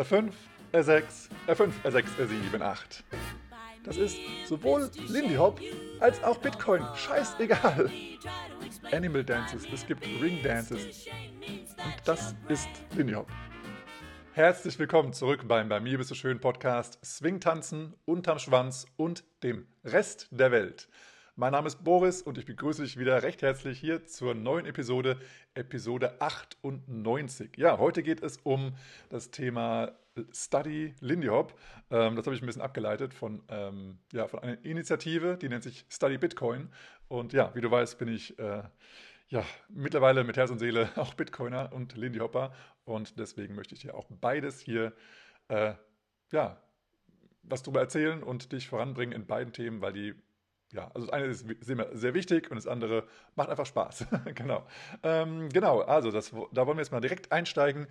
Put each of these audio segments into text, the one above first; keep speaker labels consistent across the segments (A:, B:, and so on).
A: R5, R6, R5, R6, R7, 8. Das ist sowohl Lindy Hop als auch Bitcoin. Scheißegal. Animal Dances, es gibt Ring Dances. Und das ist Lindy Hop. Herzlich willkommen zurück beim Bei mir bist du schön Podcast Swing tanzen unterm Schwanz und dem Rest der Welt. Mein Name ist Boris und ich begrüße dich wieder recht herzlich hier zur neuen Episode, Episode 98. Ja, heute geht es um das Thema Study Lindy Hop. Ähm, das habe ich ein bisschen abgeleitet von, ähm, ja, von einer Initiative, die nennt sich Study Bitcoin. Und ja, wie du weißt, bin ich äh, ja, mittlerweile mit Herz und Seele auch Bitcoiner und Lindy Hopper. Und deswegen möchte ich dir auch beides hier äh, ja, was darüber erzählen und dich voranbringen in beiden Themen, weil die ja, also das eine ist sehr wichtig und das andere macht einfach Spaß. genau. Ähm, genau, also das, da wollen wir jetzt mal direkt einsteigen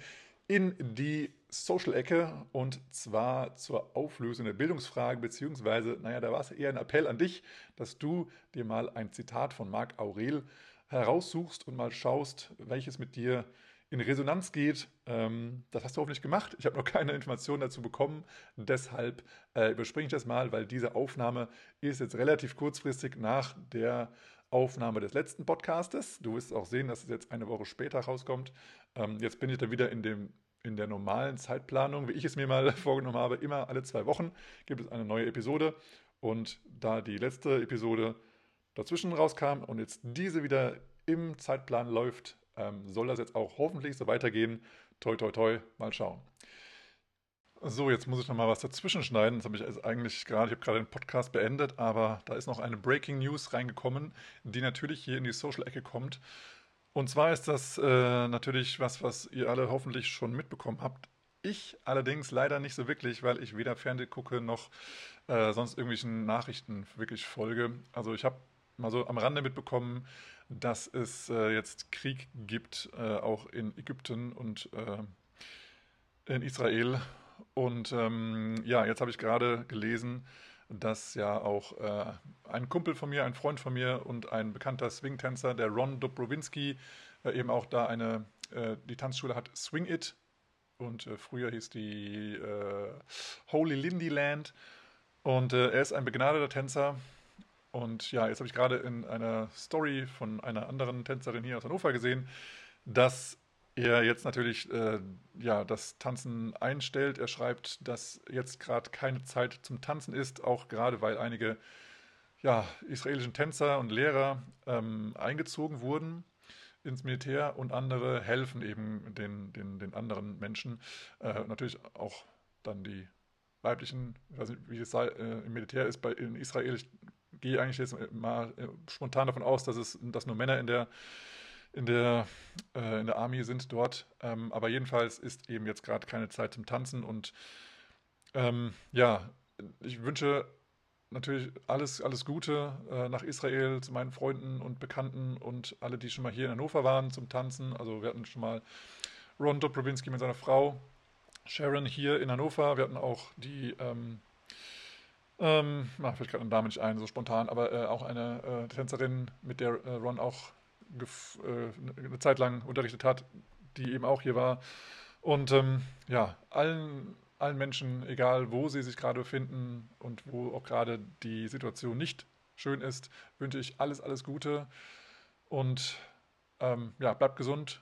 A: in die Social-Ecke und zwar zur Auflösung der Bildungsfrage, beziehungsweise, naja, da war es eher ein Appell an dich, dass du dir mal ein Zitat von Marc Aurel heraussuchst und mal schaust, welches mit dir in Resonanz geht. Ähm, das hast du hoffentlich gemacht. Ich habe noch keine Informationen dazu bekommen. Deshalb äh, überspringe ich das mal, weil diese Aufnahme ist jetzt relativ kurzfristig nach der Aufnahme des letzten Podcastes. Du wirst auch sehen, dass es jetzt eine Woche später rauskommt. Ähm, jetzt bin ich dann wieder in, dem, in der normalen Zeitplanung, wie ich es mir mal vorgenommen habe. Immer alle zwei Wochen gibt es eine neue Episode. Und da die letzte Episode dazwischen rauskam und jetzt diese wieder im Zeitplan läuft, ähm, soll das jetzt auch hoffentlich so weitergehen. Toi, toi, toi, mal schauen. So, jetzt muss ich noch mal was dazwischen schneiden. Das habe ich also eigentlich gerade, ich habe gerade den Podcast beendet, aber da ist noch eine Breaking News reingekommen, die natürlich hier in die Social-Ecke kommt. Und zwar ist das äh, natürlich was, was ihr alle hoffentlich schon mitbekommen habt. Ich allerdings leider nicht so wirklich, weil ich weder Fernsehen gucke noch äh, sonst irgendwelchen Nachrichten wirklich folge. Also ich habe mal so am Rande mitbekommen, dass es äh, jetzt Krieg gibt, äh, auch in Ägypten und äh, in Israel. Und ähm, ja, jetzt habe ich gerade gelesen, dass ja auch äh, ein Kumpel von mir, ein Freund von mir und ein bekannter Swing-Tänzer, der Ron Dobrowinski, äh, eben auch da eine, äh, die Tanzschule hat Swing It und früher hieß die Holy Lindy Land. Und er ist ein begnadeter Tänzer, und ja, jetzt habe ich gerade in einer Story von einer anderen Tänzerin hier aus Hannover gesehen, dass er jetzt natürlich äh, ja, das Tanzen einstellt. Er schreibt, dass jetzt gerade keine Zeit zum Tanzen ist, auch gerade weil einige ja, israelischen Tänzer und Lehrer ähm, eingezogen wurden ins Militär und andere helfen eben den, den, den anderen Menschen. Äh, natürlich auch dann die weiblichen, ich weiß nicht, wie es sei, äh, im Militär ist, bei, in Israel, ich gehe eigentlich jetzt mal äh, spontan davon aus, dass es dass nur Männer in der in der, äh, in der Army sind dort. Ähm, aber jedenfalls ist eben jetzt gerade keine Zeit zum Tanzen. Und ähm, ja, ich wünsche natürlich alles, alles Gute äh, nach Israel zu meinen Freunden und Bekannten und alle, die schon mal hier in Hannover waren zum Tanzen. Also wir hatten schon mal Ron Dobrowinski mit seiner Frau, Sharon hier in Hannover. Wir hatten auch die ähm, ähm, ach, fällt gerade ein Name nicht ein, so spontan, aber äh, auch eine äh, Tänzerin, mit der äh, Ron auch äh, eine Zeit lang unterrichtet hat, die eben auch hier war. Und ähm, ja, allen, allen Menschen, egal wo sie sich gerade befinden und wo auch gerade die Situation nicht schön ist, wünsche ich alles, alles Gute. Und ähm, ja, bleibt gesund.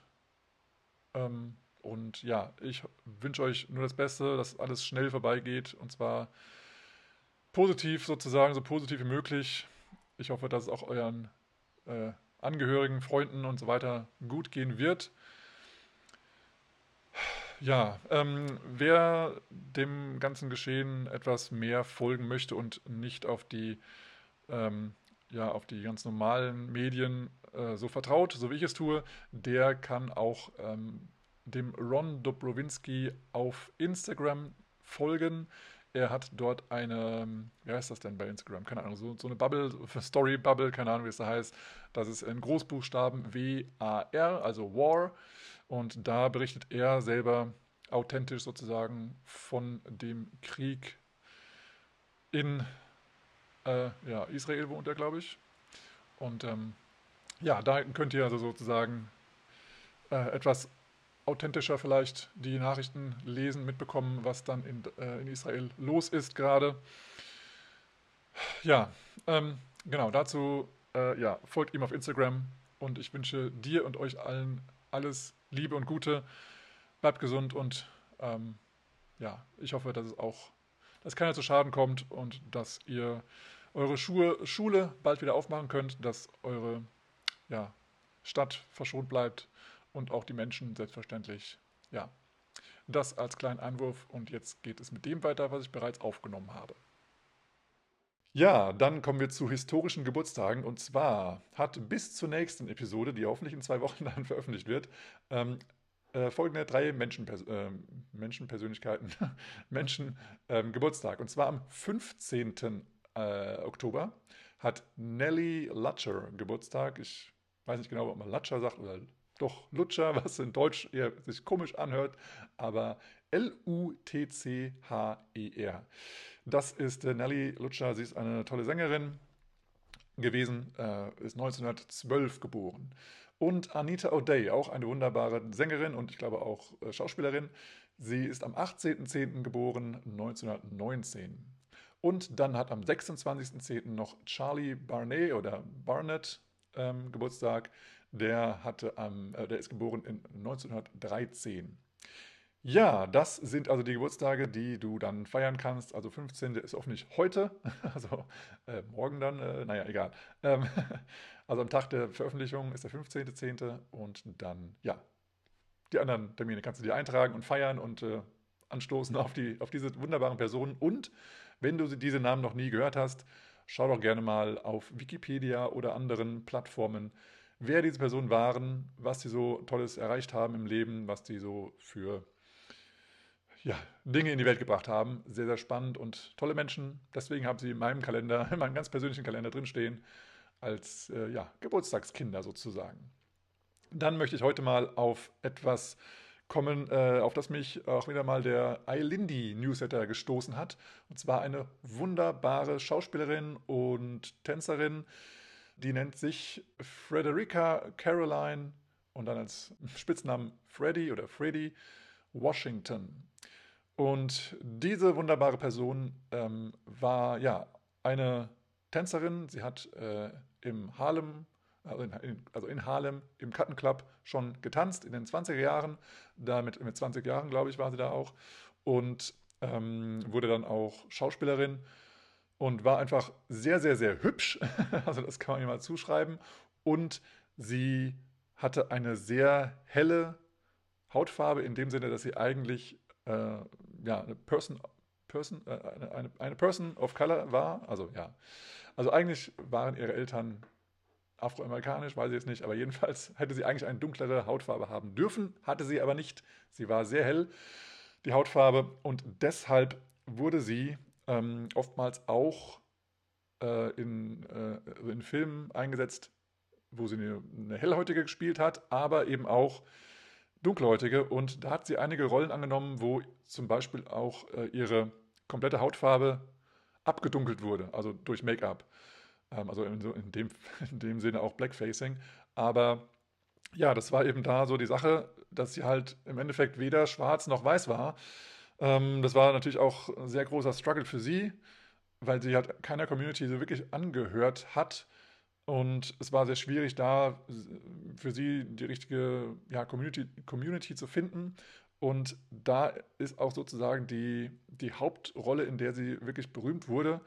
A: Ähm, und ja, ich wünsche euch nur das Beste, dass alles schnell vorbeigeht. Und zwar positiv sozusagen, so positiv wie möglich. Ich hoffe, dass es auch euren äh, Angehörigen, Freunden und so weiter gut gehen wird. Ja, ähm, wer dem ganzen Geschehen etwas mehr folgen möchte und nicht auf die, ähm, ja, auf die ganz normalen Medien äh, so vertraut, so wie ich es tue, der kann auch ähm, dem Ron Dobrowinski auf Instagram folgen. Er hat dort eine, wie heißt das denn bei Instagram? Keine Ahnung, so, so eine Bubble, Story Bubble, keine Ahnung, wie es da heißt. Das ist in Großbuchstaben W-A-R, also War. Und da berichtet er selber authentisch sozusagen von dem Krieg in äh, ja, Israel wohnt er, glaube ich. Und ähm, ja, da könnt ihr also sozusagen äh, etwas authentischer vielleicht die Nachrichten lesen, mitbekommen, was dann in, äh, in Israel los ist gerade. Ja, ähm, genau, dazu äh, ja, folgt ihm auf Instagram und ich wünsche dir und euch allen alles Liebe und Gute. Bleibt gesund und ähm, ja, ich hoffe, dass es auch, dass keiner zu Schaden kommt und dass ihr eure Schuhe, Schule bald wieder aufmachen könnt, dass eure ja, Stadt verschont bleibt und auch die Menschen selbstverständlich. Ja, das als kleinen Einwurf und jetzt geht es mit dem weiter, was ich bereits aufgenommen habe. Ja, dann kommen wir zu historischen Geburtstagen. Und zwar hat bis zur nächsten Episode, die hoffentlich in zwei Wochen dann veröffentlicht wird, ähm, äh, folgende drei Menschenpers äh, Menschenpersönlichkeiten, Menschen ähm, Geburtstag. Und zwar am 15. Äh, Oktober hat Nelly Lutcher Geburtstag. Ich weiß nicht genau, ob man Lutcher sagt oder doch Lutscher, was in Deutsch eher sich komisch anhört, aber L-U-T-C-H-E-R. Das ist äh, Nelly Lutscher. Sie ist eine tolle Sängerin gewesen, äh, ist 1912 geboren. Und Anita O'Day, auch eine wunderbare Sängerin und ich glaube auch äh, Schauspielerin. Sie ist am 18.10. geboren, 1919. Und dann hat am 26.10. noch Charlie Barnett oder Barnett ähm, Geburtstag. Der, hatte am, äh, der ist geboren in 1913. Ja, das sind also die Geburtstage, die du dann feiern kannst. Also 15. ist hoffentlich heute, also äh, morgen dann, äh, naja, egal. Ähm, also am Tag der Veröffentlichung ist der 15.10. und dann, ja, die anderen Termine kannst du dir eintragen und feiern und äh, anstoßen auf, die, auf diese wunderbaren Personen. Und wenn du diese Namen noch nie gehört hast, schau doch gerne mal auf Wikipedia oder anderen Plattformen, wer diese Personen waren, was sie so Tolles erreicht haben im Leben, was sie so für ja, Dinge in die Welt gebracht haben. Sehr, sehr spannend und tolle Menschen. Deswegen haben sie in meinem Kalender, in meinem ganz persönlichen Kalender drinstehen, als äh, ja, Geburtstagskinder sozusagen. Dann möchte ich heute mal auf etwas kommen, äh, auf das mich auch wieder mal der iLindy Newsletter gestoßen hat. Und zwar eine wunderbare Schauspielerin und Tänzerin, die nennt sich Frederica Caroline und dann als Spitznamen Freddy oder Freddy Washington. Und diese wunderbare Person ähm, war ja eine Tänzerin. Sie hat äh, im Harlem, also in, also in, Harlem im Cotton Club schon getanzt in den 20er Jahren. Damit mit 20 Jahren, glaube ich, war sie da auch. Und ähm, wurde dann auch Schauspielerin und war einfach sehr, sehr, sehr hübsch. also das kann man ihr mal zuschreiben. Und sie hatte eine sehr helle Hautfarbe in dem Sinne, dass sie eigentlich äh, ja, eine Person, Person, äh, eine, eine, eine Person of Color war. Also ja, also eigentlich waren ihre Eltern afroamerikanisch, weiß ich jetzt nicht, aber jedenfalls hätte sie eigentlich eine dunklere Hautfarbe haben dürfen, hatte sie aber nicht. Sie war sehr hell, die Hautfarbe, und deshalb wurde sie ähm, oftmals auch äh, in, äh, in Filmen eingesetzt, wo sie eine, eine Hellhäutige gespielt hat, aber eben auch Dunkelhäutige und da hat sie einige Rollen angenommen, wo zum Beispiel auch äh, ihre komplette Hautfarbe abgedunkelt wurde, also durch Make-up. Ähm, also in, in, dem, in dem Sinne auch Blackfacing. Aber ja, das war eben da so die Sache, dass sie halt im Endeffekt weder schwarz noch weiß war. Ähm, das war natürlich auch ein sehr großer Struggle für sie, weil sie halt keiner Community so wirklich angehört hat und es war sehr schwierig, da für sie die richtige ja, Community, Community zu finden. Und da ist auch sozusagen die, die Hauptrolle, in der sie wirklich berühmt wurde.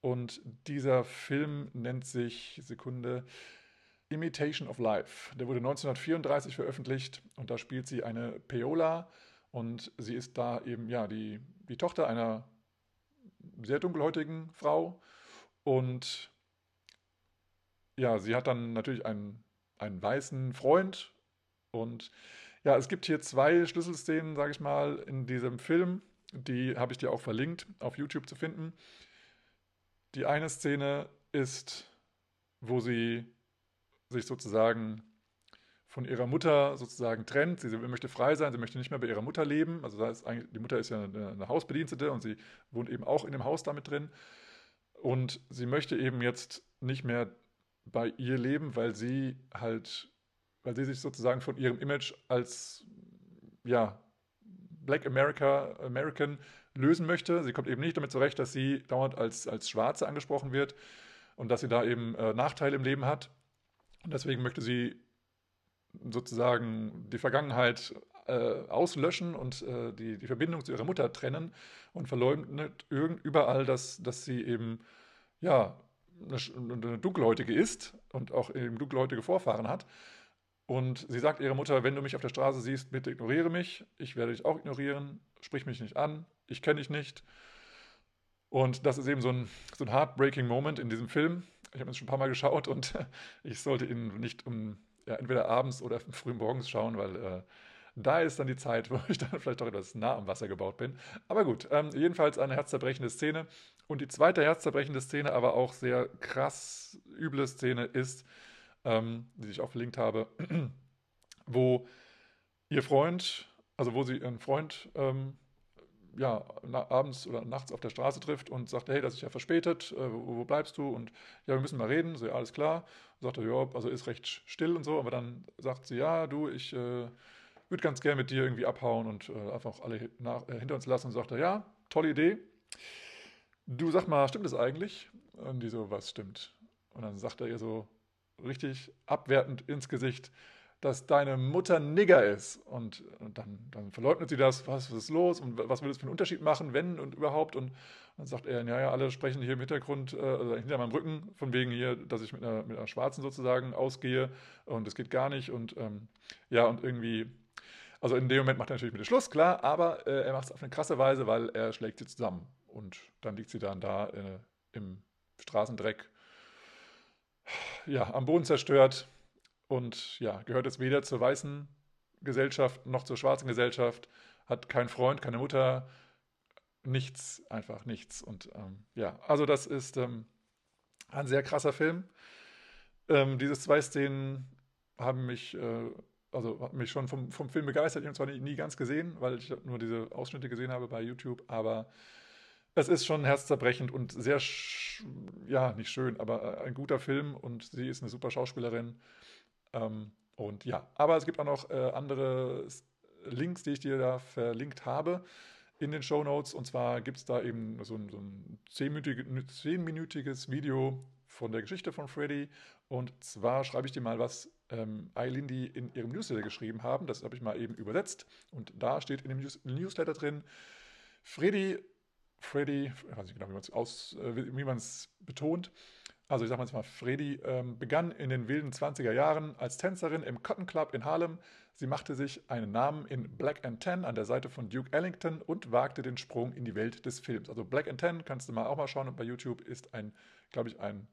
A: Und dieser Film nennt sich, Sekunde, Imitation of Life. Der wurde 1934 veröffentlicht und da spielt sie eine Peola und sie ist da eben ja die, die Tochter einer sehr dunkelhäutigen Frau und ja, sie hat dann natürlich einen, einen weißen Freund und ja, es gibt hier zwei Schlüsselszenen, sage ich mal, in diesem Film. Die habe ich dir auch verlinkt, auf YouTube zu finden. Die eine Szene ist, wo sie sich sozusagen von ihrer Mutter sozusagen trennt. Sie, möchte frei sein, sie möchte nicht mehr bei ihrer Mutter leben. Also die Mutter ist ja eine, eine Hausbedienstete und sie wohnt eben auch in dem Haus damit drin. Und sie möchte eben jetzt nicht mehr bei ihr leben, weil sie halt, weil sie sich sozusagen von ihrem Image als ja, Black America, American lösen möchte. Sie kommt eben nicht damit zurecht, dass sie dauernd als, als Schwarze angesprochen wird und dass sie da eben äh, Nachteile im Leben hat. Und deswegen möchte sie sozusagen die Vergangenheit äh, auslöschen und äh, die, die Verbindung zu ihrer Mutter trennen und verleugnet überall, dass, dass sie eben ja, eine, eine Dunkelhäutige ist und auch eben dunkelhäutige Vorfahren hat. Und sie sagt ihrer Mutter, wenn du mich auf der Straße siehst, bitte ignoriere mich. Ich werde dich auch ignorieren. Sprich mich nicht an. Ich kenne dich nicht. Und das ist eben so ein, so ein heartbreaking Moment in diesem Film. Ich habe ihn schon ein paar Mal geschaut und ich sollte ihn nicht um ja, entweder abends oder früh morgens schauen, weil äh, da ist dann die Zeit, wo ich dann vielleicht doch etwas nah am Wasser gebaut bin. Aber gut, ähm, jedenfalls eine herzzerbrechende Szene. Und die zweite herzzerbrechende Szene, aber auch sehr krass üble Szene ist, ähm, die ich auch verlinkt habe, wo ihr Freund, also wo sie ihren Freund ähm, ja, abends oder nachts auf der Straße trifft und sagt, hey, das ist ja verspätet, äh, wo, wo, bleibst du? Und ja, wir müssen mal reden. So, ja, alles klar. Und sagt er, ja, also ist recht still und so, aber dann sagt sie, ja, du, ich äh, würde ganz gerne mit dir irgendwie abhauen und äh, einfach alle nach, äh, hinter uns lassen. Und sagt er, ja, tolle Idee. Du sag mal, stimmt das eigentlich? Und die so, was stimmt? Und dann sagt er ihr so richtig abwertend ins Gesicht, dass deine Mutter Nigger ist. Und, und dann, dann, verleugnet sie das, was, ist los und was würde es für einen Unterschied machen, wenn und überhaupt. Und dann sagt er, ja, ja, alle sprechen hier im Hintergrund, äh, also hinter meinem Rücken, von wegen hier, dass ich mit einer, mit einer Schwarzen sozusagen ausgehe und es geht gar nicht. Und ähm, ja, und irgendwie, also in dem Moment macht er natürlich mit dem Schluss, klar, aber äh, er macht es auf eine krasse Weise, weil er schlägt sie zusammen. Und dann liegt sie dann da äh, im Straßendreck, ja, am Boden zerstört und ja, gehört jetzt weder zur weißen Gesellschaft noch zur schwarzen Gesellschaft, hat keinen Freund, keine Mutter, nichts, einfach nichts. Und ähm, ja, also das ist ähm, ein sehr krasser Film. Ähm, diese zwei Szenen haben mich, äh, also haben mich schon vom, vom Film begeistert. Ich habe zwar nie, nie ganz gesehen, weil ich nur diese Ausschnitte gesehen habe bei YouTube, aber es ist schon herzzerbrechend und sehr, ja, nicht schön, aber äh, ein guter Film und sie ist eine super Schauspielerin. Ähm, und ja, aber es gibt auch noch äh, andere Links, die ich dir da verlinkt habe in den Show Notes. Und zwar gibt es da eben so ein, so ein zehnminütiges Video von der Geschichte von Freddy. Und zwar schreibe ich dir mal, was ähm, Eilindy in ihrem Newsletter geschrieben haben. Das habe ich mal eben übersetzt. Und da steht in dem News Newsletter drin, Freddy, Freddy, ich weiß nicht genau, wie man es äh, betont, also ich sage mal, Freddy ähm, begann in den wilden 20er Jahren als Tänzerin im Cotton Club in Harlem. Sie machte sich einen Namen in Black and Ten an der Seite von Duke Ellington und wagte den Sprung in die Welt des Films. Also Black and Ten, kannst du mal auch mal schauen bei YouTube, ist ein, glaube ich, ein,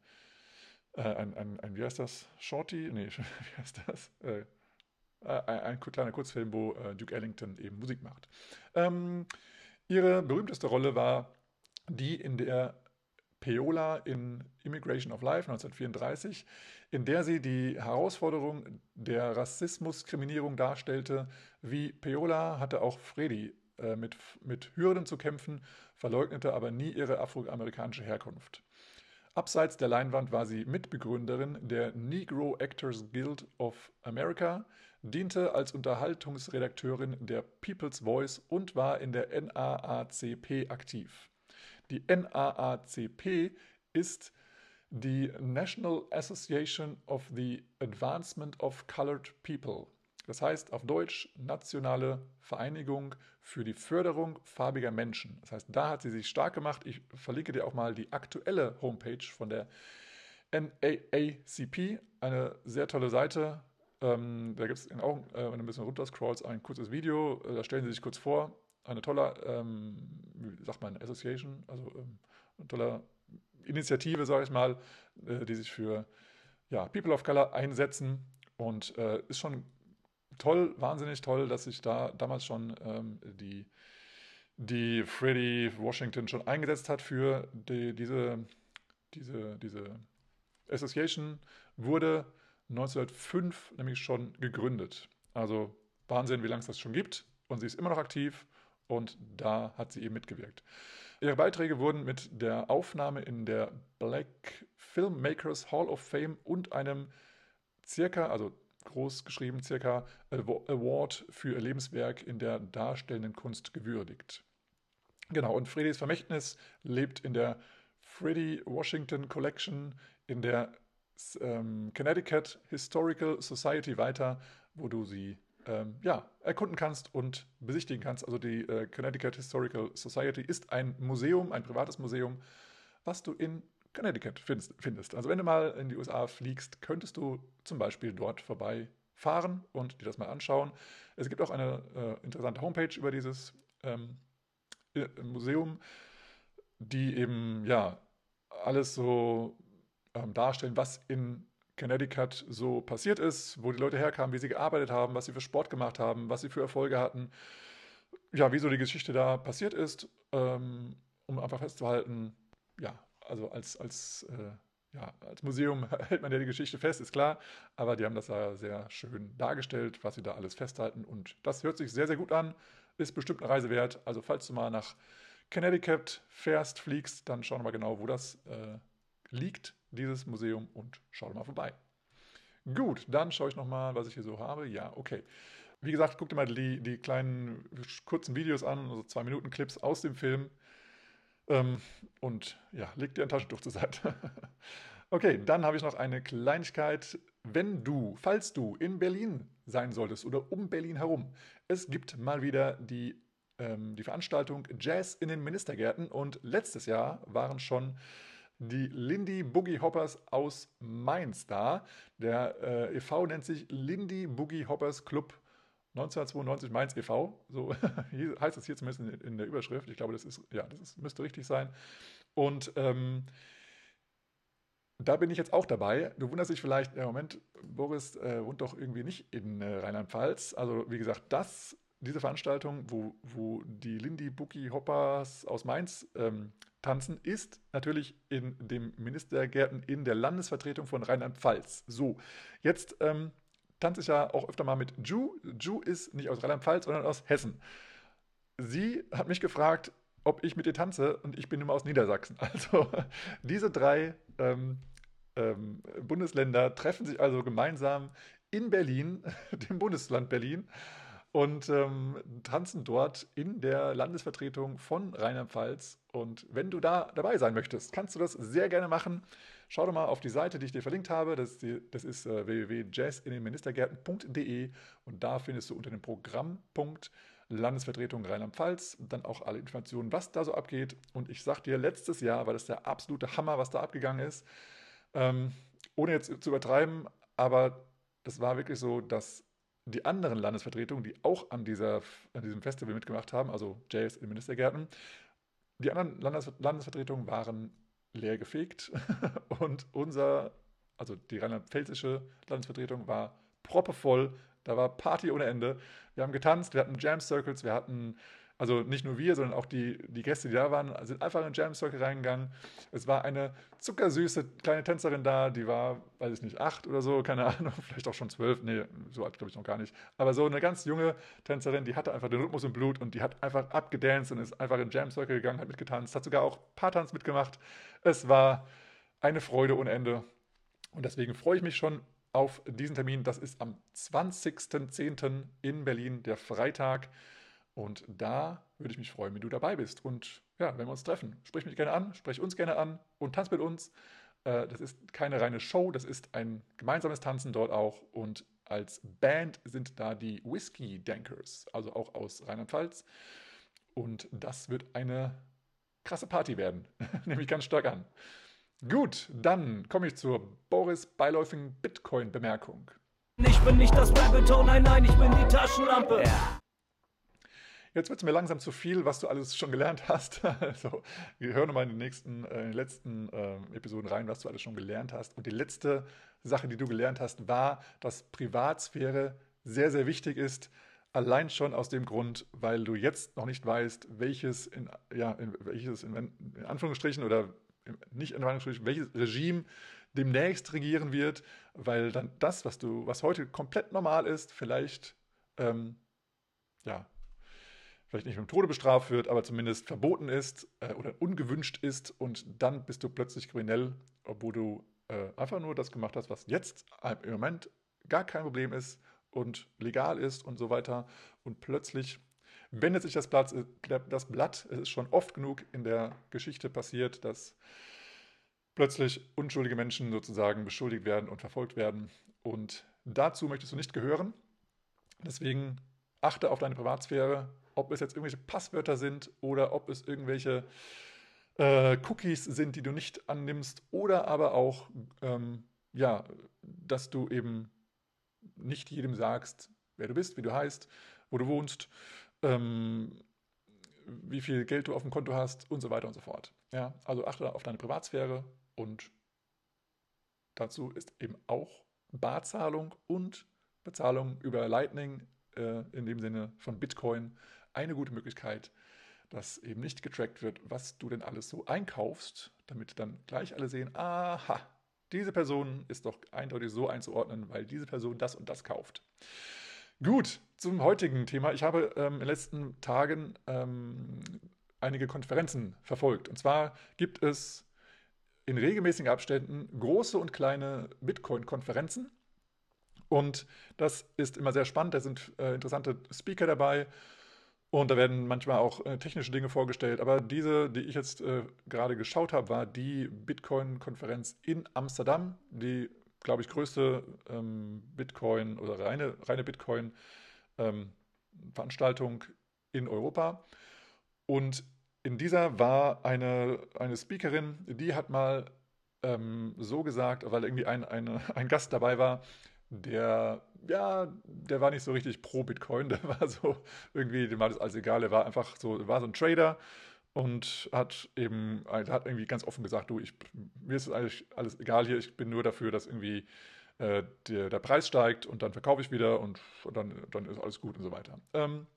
A: äh, ein, ein, ein, wie heißt das? Shorty? Nee, wie heißt das? Äh, ein, ein, kleiner Kurzfilm, wo äh, Duke Ellington eben Musik macht. Ähm, ihre berühmteste Rolle war die, in der Peola in Immigration of Life 1934, in der sie die Herausforderung der Rassismuskriminierung darstellte. Wie Peola hatte auch Freddy äh, mit, mit Hürden zu kämpfen, verleugnete aber nie ihre afroamerikanische Herkunft. Abseits der Leinwand war sie Mitbegründerin der Negro Actors Guild of America, diente als Unterhaltungsredakteurin der People's Voice und war in der NAACP aktiv. Die NAACP ist die National Association of the Advancement of Colored People. Das heißt auf Deutsch Nationale Vereinigung für die Förderung farbiger Menschen. Das heißt, da hat sie sich stark gemacht. Ich verlinke dir auch mal die aktuelle Homepage von der NAACP. Eine sehr tolle Seite. Ähm, da gibt es auch, äh, wenn du ein bisschen runterscrollst, ein kurzes Video. Äh, da stellen sie sich kurz vor eine tolle, ähm, wie sagt man, Association, also ähm, eine tolle Initiative, sage ich mal, äh, die sich für ja, People of Color einsetzen und äh, ist schon toll, wahnsinnig toll, dass sich da damals schon ähm, die, die Freddie Washington schon eingesetzt hat für die, diese, diese, diese Association, wurde 1905 nämlich schon gegründet. Also Wahnsinn, wie lange es das schon gibt. Und sie ist immer noch aktiv und da hat sie eben mitgewirkt. Ihre Beiträge wurden mit der Aufnahme in der Black Filmmakers Hall of Fame und einem circa, also groß geschrieben, circa Award für ihr Lebenswerk in der darstellenden Kunst gewürdigt. Genau, und Freddys Vermächtnis lebt in der Freddie Washington Collection in der ähm, Connecticut Historical Society weiter, wo du sie ähm, ja, erkunden kannst und besichtigen kannst. Also die äh, Connecticut Historical Society ist ein Museum, ein privates Museum, was du in Connecticut findest. Also wenn du mal in die USA fliegst, könntest du zum Beispiel dort vorbeifahren und dir das mal anschauen. Es gibt auch eine äh, interessante Homepage über dieses ähm, Museum, die eben ja alles so ähm, darstellen, was in Connecticut so passiert ist, wo die Leute herkamen, wie sie gearbeitet haben, was sie für Sport gemacht haben, was sie für Erfolge hatten, ja, wie so die Geschichte da passiert ist, ähm, um einfach festzuhalten, ja, also als, als, äh, ja, als Museum hält man ja die Geschichte fest, ist klar, aber die haben das da sehr schön dargestellt, was sie da alles festhalten. Und das hört sich sehr, sehr gut an, ist bestimmt eine Reise wert. Also falls du mal nach Connecticut fährst, fliegst, dann schau mal genau, wo das äh, liegt, dieses Museum, und schau mal vorbei. Gut, dann schaue ich nochmal, was ich hier so habe. Ja, okay. Wie gesagt, guck dir mal die, die kleinen kurzen Videos an, also zwei Minuten Clips aus dem Film. Ähm, und ja, leg dir ein Taschentuch zur Seite. okay, dann habe ich noch eine Kleinigkeit. Wenn du, falls du in Berlin sein solltest oder um Berlin herum, es gibt mal wieder die, ähm, die Veranstaltung Jazz in den Ministergärten und letztes Jahr waren schon die Lindy Boogie Hoppers aus Mainz da. Der äh, e.V. nennt sich Lindy Boogie Hoppers Club 1992 Mainz e.V. So heißt es hier zumindest in, in, der Überschrift. Ich glaube, das ist, ja, das ist, müsste richtig sein. Und ähm, da bin ich jetzt auch dabei. Du wunderst dich vielleicht, ja, Moment, Boris äh, wohnt doch irgendwie nicht in äh, Rheinland-Pfalz. Also, wie gesagt, das, diese Veranstaltung, wo, wo die Lindy Bookie Hoppers aus Mainz ähm, tanzen, ist natürlich in dem Ministergärten in der Landesvertretung von Rheinland-Pfalz. So, jetzt ähm, tanze ich ja auch öfter mal mit Ju. Ju ist nicht aus Rheinland-Pfalz, sondern aus Hessen. Sie hat mich gefragt, ob ich mit ihr tanze und ich bin immer aus Niedersachsen. Also diese drei ähm, ähm, Bundesländer treffen sich also gemeinsam in Berlin, dem Bundesland Berlin, und ähm, tanzen dort in der Landesvertretung von Rheinland-Pfalz. Und wenn du da dabei sein möchtest, kannst du das sehr gerne machen. Schau doch mal auf die Seite, die ich dir verlinkt habe. Das ist, die, das ist äh, www.jazzindenministergärten.de und da findest du unter dem Programmpunkt Landesvertretung Rheinland-Pfalz dann auch alle Informationen, was da so abgeht. Und ich sag dir, letztes Jahr war das der absolute Hammer, was da abgegangen ist. Ähm, ohne jetzt zu übertreiben, aber das war wirklich so, dass die anderen Landesvertretungen, die auch an, dieser, an diesem Festival mitgemacht haben, also Jazz in Ministergärten, die anderen Landes Landesvertretungen waren leergefegt und unser, also die rheinland-pfälzische Landesvertretung war proppevoll. Da war Party ohne Ende. Wir haben getanzt, wir hatten Jam Circles, wir hatten also nicht nur wir, sondern auch die, die Gäste, die da waren, sind einfach in Jam Circle reingegangen. Es war eine zuckersüße kleine Tänzerin da, die war, weiß ich nicht, acht oder so, keine Ahnung, vielleicht auch schon zwölf, nee, so alt glaube ich noch gar nicht. Aber so eine ganz junge Tänzerin, die hatte einfach den Rhythmus im Blut und die hat einfach abgedanced und ist einfach in Jam Circle gegangen, hat mitgetanzt, hat sogar auch Paartanz mitgemacht. Es war eine Freude ohne Ende. Und deswegen freue ich mich schon auf diesen Termin. Das ist am 20.10. in Berlin, der Freitag. Und da würde ich mich freuen, wenn du dabei bist. Und ja, wenn wir uns treffen, sprich mich gerne an, sprich uns gerne an und tanz mit uns. Äh, das ist keine reine Show, das ist ein gemeinsames Tanzen dort auch. Und als Band sind da die Whiskey Dankers, also auch aus Rheinland-Pfalz. Und das wird eine krasse Party werden. Nehme ich ganz stark an. Gut, dann komme ich zur Boris beiläufigen Bitcoin-Bemerkung. Ich bin nicht das Rabbit nein, nein, ich bin die Taschenlampe. Ja. Jetzt wird es mir langsam zu viel, was du alles schon gelernt hast. Also, wir hören nochmal in den nächsten, äh, in den letzten äh, Episoden rein, was du alles schon gelernt hast. Und die letzte Sache, die du gelernt hast, war, dass Privatsphäre sehr, sehr wichtig ist. Allein schon aus dem Grund, weil du jetzt noch nicht weißt, welches in, ja, in, welches in, in Anführungsstrichen oder nicht in Anführungsstrichen, welches Regime demnächst regieren wird, weil dann das, was du, was heute komplett normal ist, vielleicht ähm, ja, vielleicht nicht mit dem Tode bestraft wird, aber zumindest verboten ist äh, oder ungewünscht ist und dann bist du plötzlich kriminell, obwohl du äh, einfach nur das gemacht hast, was jetzt im Moment gar kein Problem ist und legal ist und so weiter. Und plötzlich wendet sich das Blatt, äh, das Blatt. Es ist schon oft genug in der Geschichte passiert, dass plötzlich unschuldige Menschen sozusagen beschuldigt werden und verfolgt werden. Und dazu möchtest du nicht gehören. Deswegen achte auf deine Privatsphäre, ob es jetzt irgendwelche Passwörter sind oder ob es irgendwelche äh, Cookies sind, die du nicht annimmst oder aber auch, ähm, ja, dass du eben nicht jedem sagst, wer du bist, wie du heißt, wo du wohnst, ähm, wie viel Geld du auf dem Konto hast und so weiter und so fort. Ja, also achte auf deine Privatsphäre und dazu ist eben auch Barzahlung und Bezahlung über Lightning äh, in dem Sinne von Bitcoin eine gute Möglichkeit, dass eben nicht getrackt wird, was du denn alles so einkaufst, damit dann gleich alle sehen, aha, diese Person ist doch eindeutig so einzuordnen, weil diese Person das und das kauft. Gut, zum heutigen Thema. Ich habe ähm, in den letzten Tagen ähm, einige Konferenzen verfolgt. Und zwar gibt es in regelmäßigen Abständen große und kleine Bitcoin-Konferenzen. Und das ist immer sehr spannend. Da sind äh, interessante Speaker dabei. Und da werden manchmal auch äh, technische Dinge vorgestellt. Aber diese, die ich jetzt äh, gerade geschaut habe, war die Bitcoin-Konferenz in Amsterdam, die, glaube ich, größte ähm, Bitcoin oder reine, reine Bitcoin-Veranstaltung ähm, in Europa. Und in dieser war eine, eine Speakerin, die hat mal ähm, so gesagt, weil irgendwie ein, eine, ein Gast dabei war, der, ja, der war nicht so richtig pro Bitcoin, der war so irgendwie, dem war das alles egal, er war einfach so, war so ein Trader und hat eben, hat irgendwie ganz offen gesagt, du, ich, mir ist eigentlich alles egal hier, ich bin nur dafür, dass irgendwie äh, der, der Preis steigt und dann verkaufe ich wieder und, und dann, dann ist alles gut und so weiter. Ähm,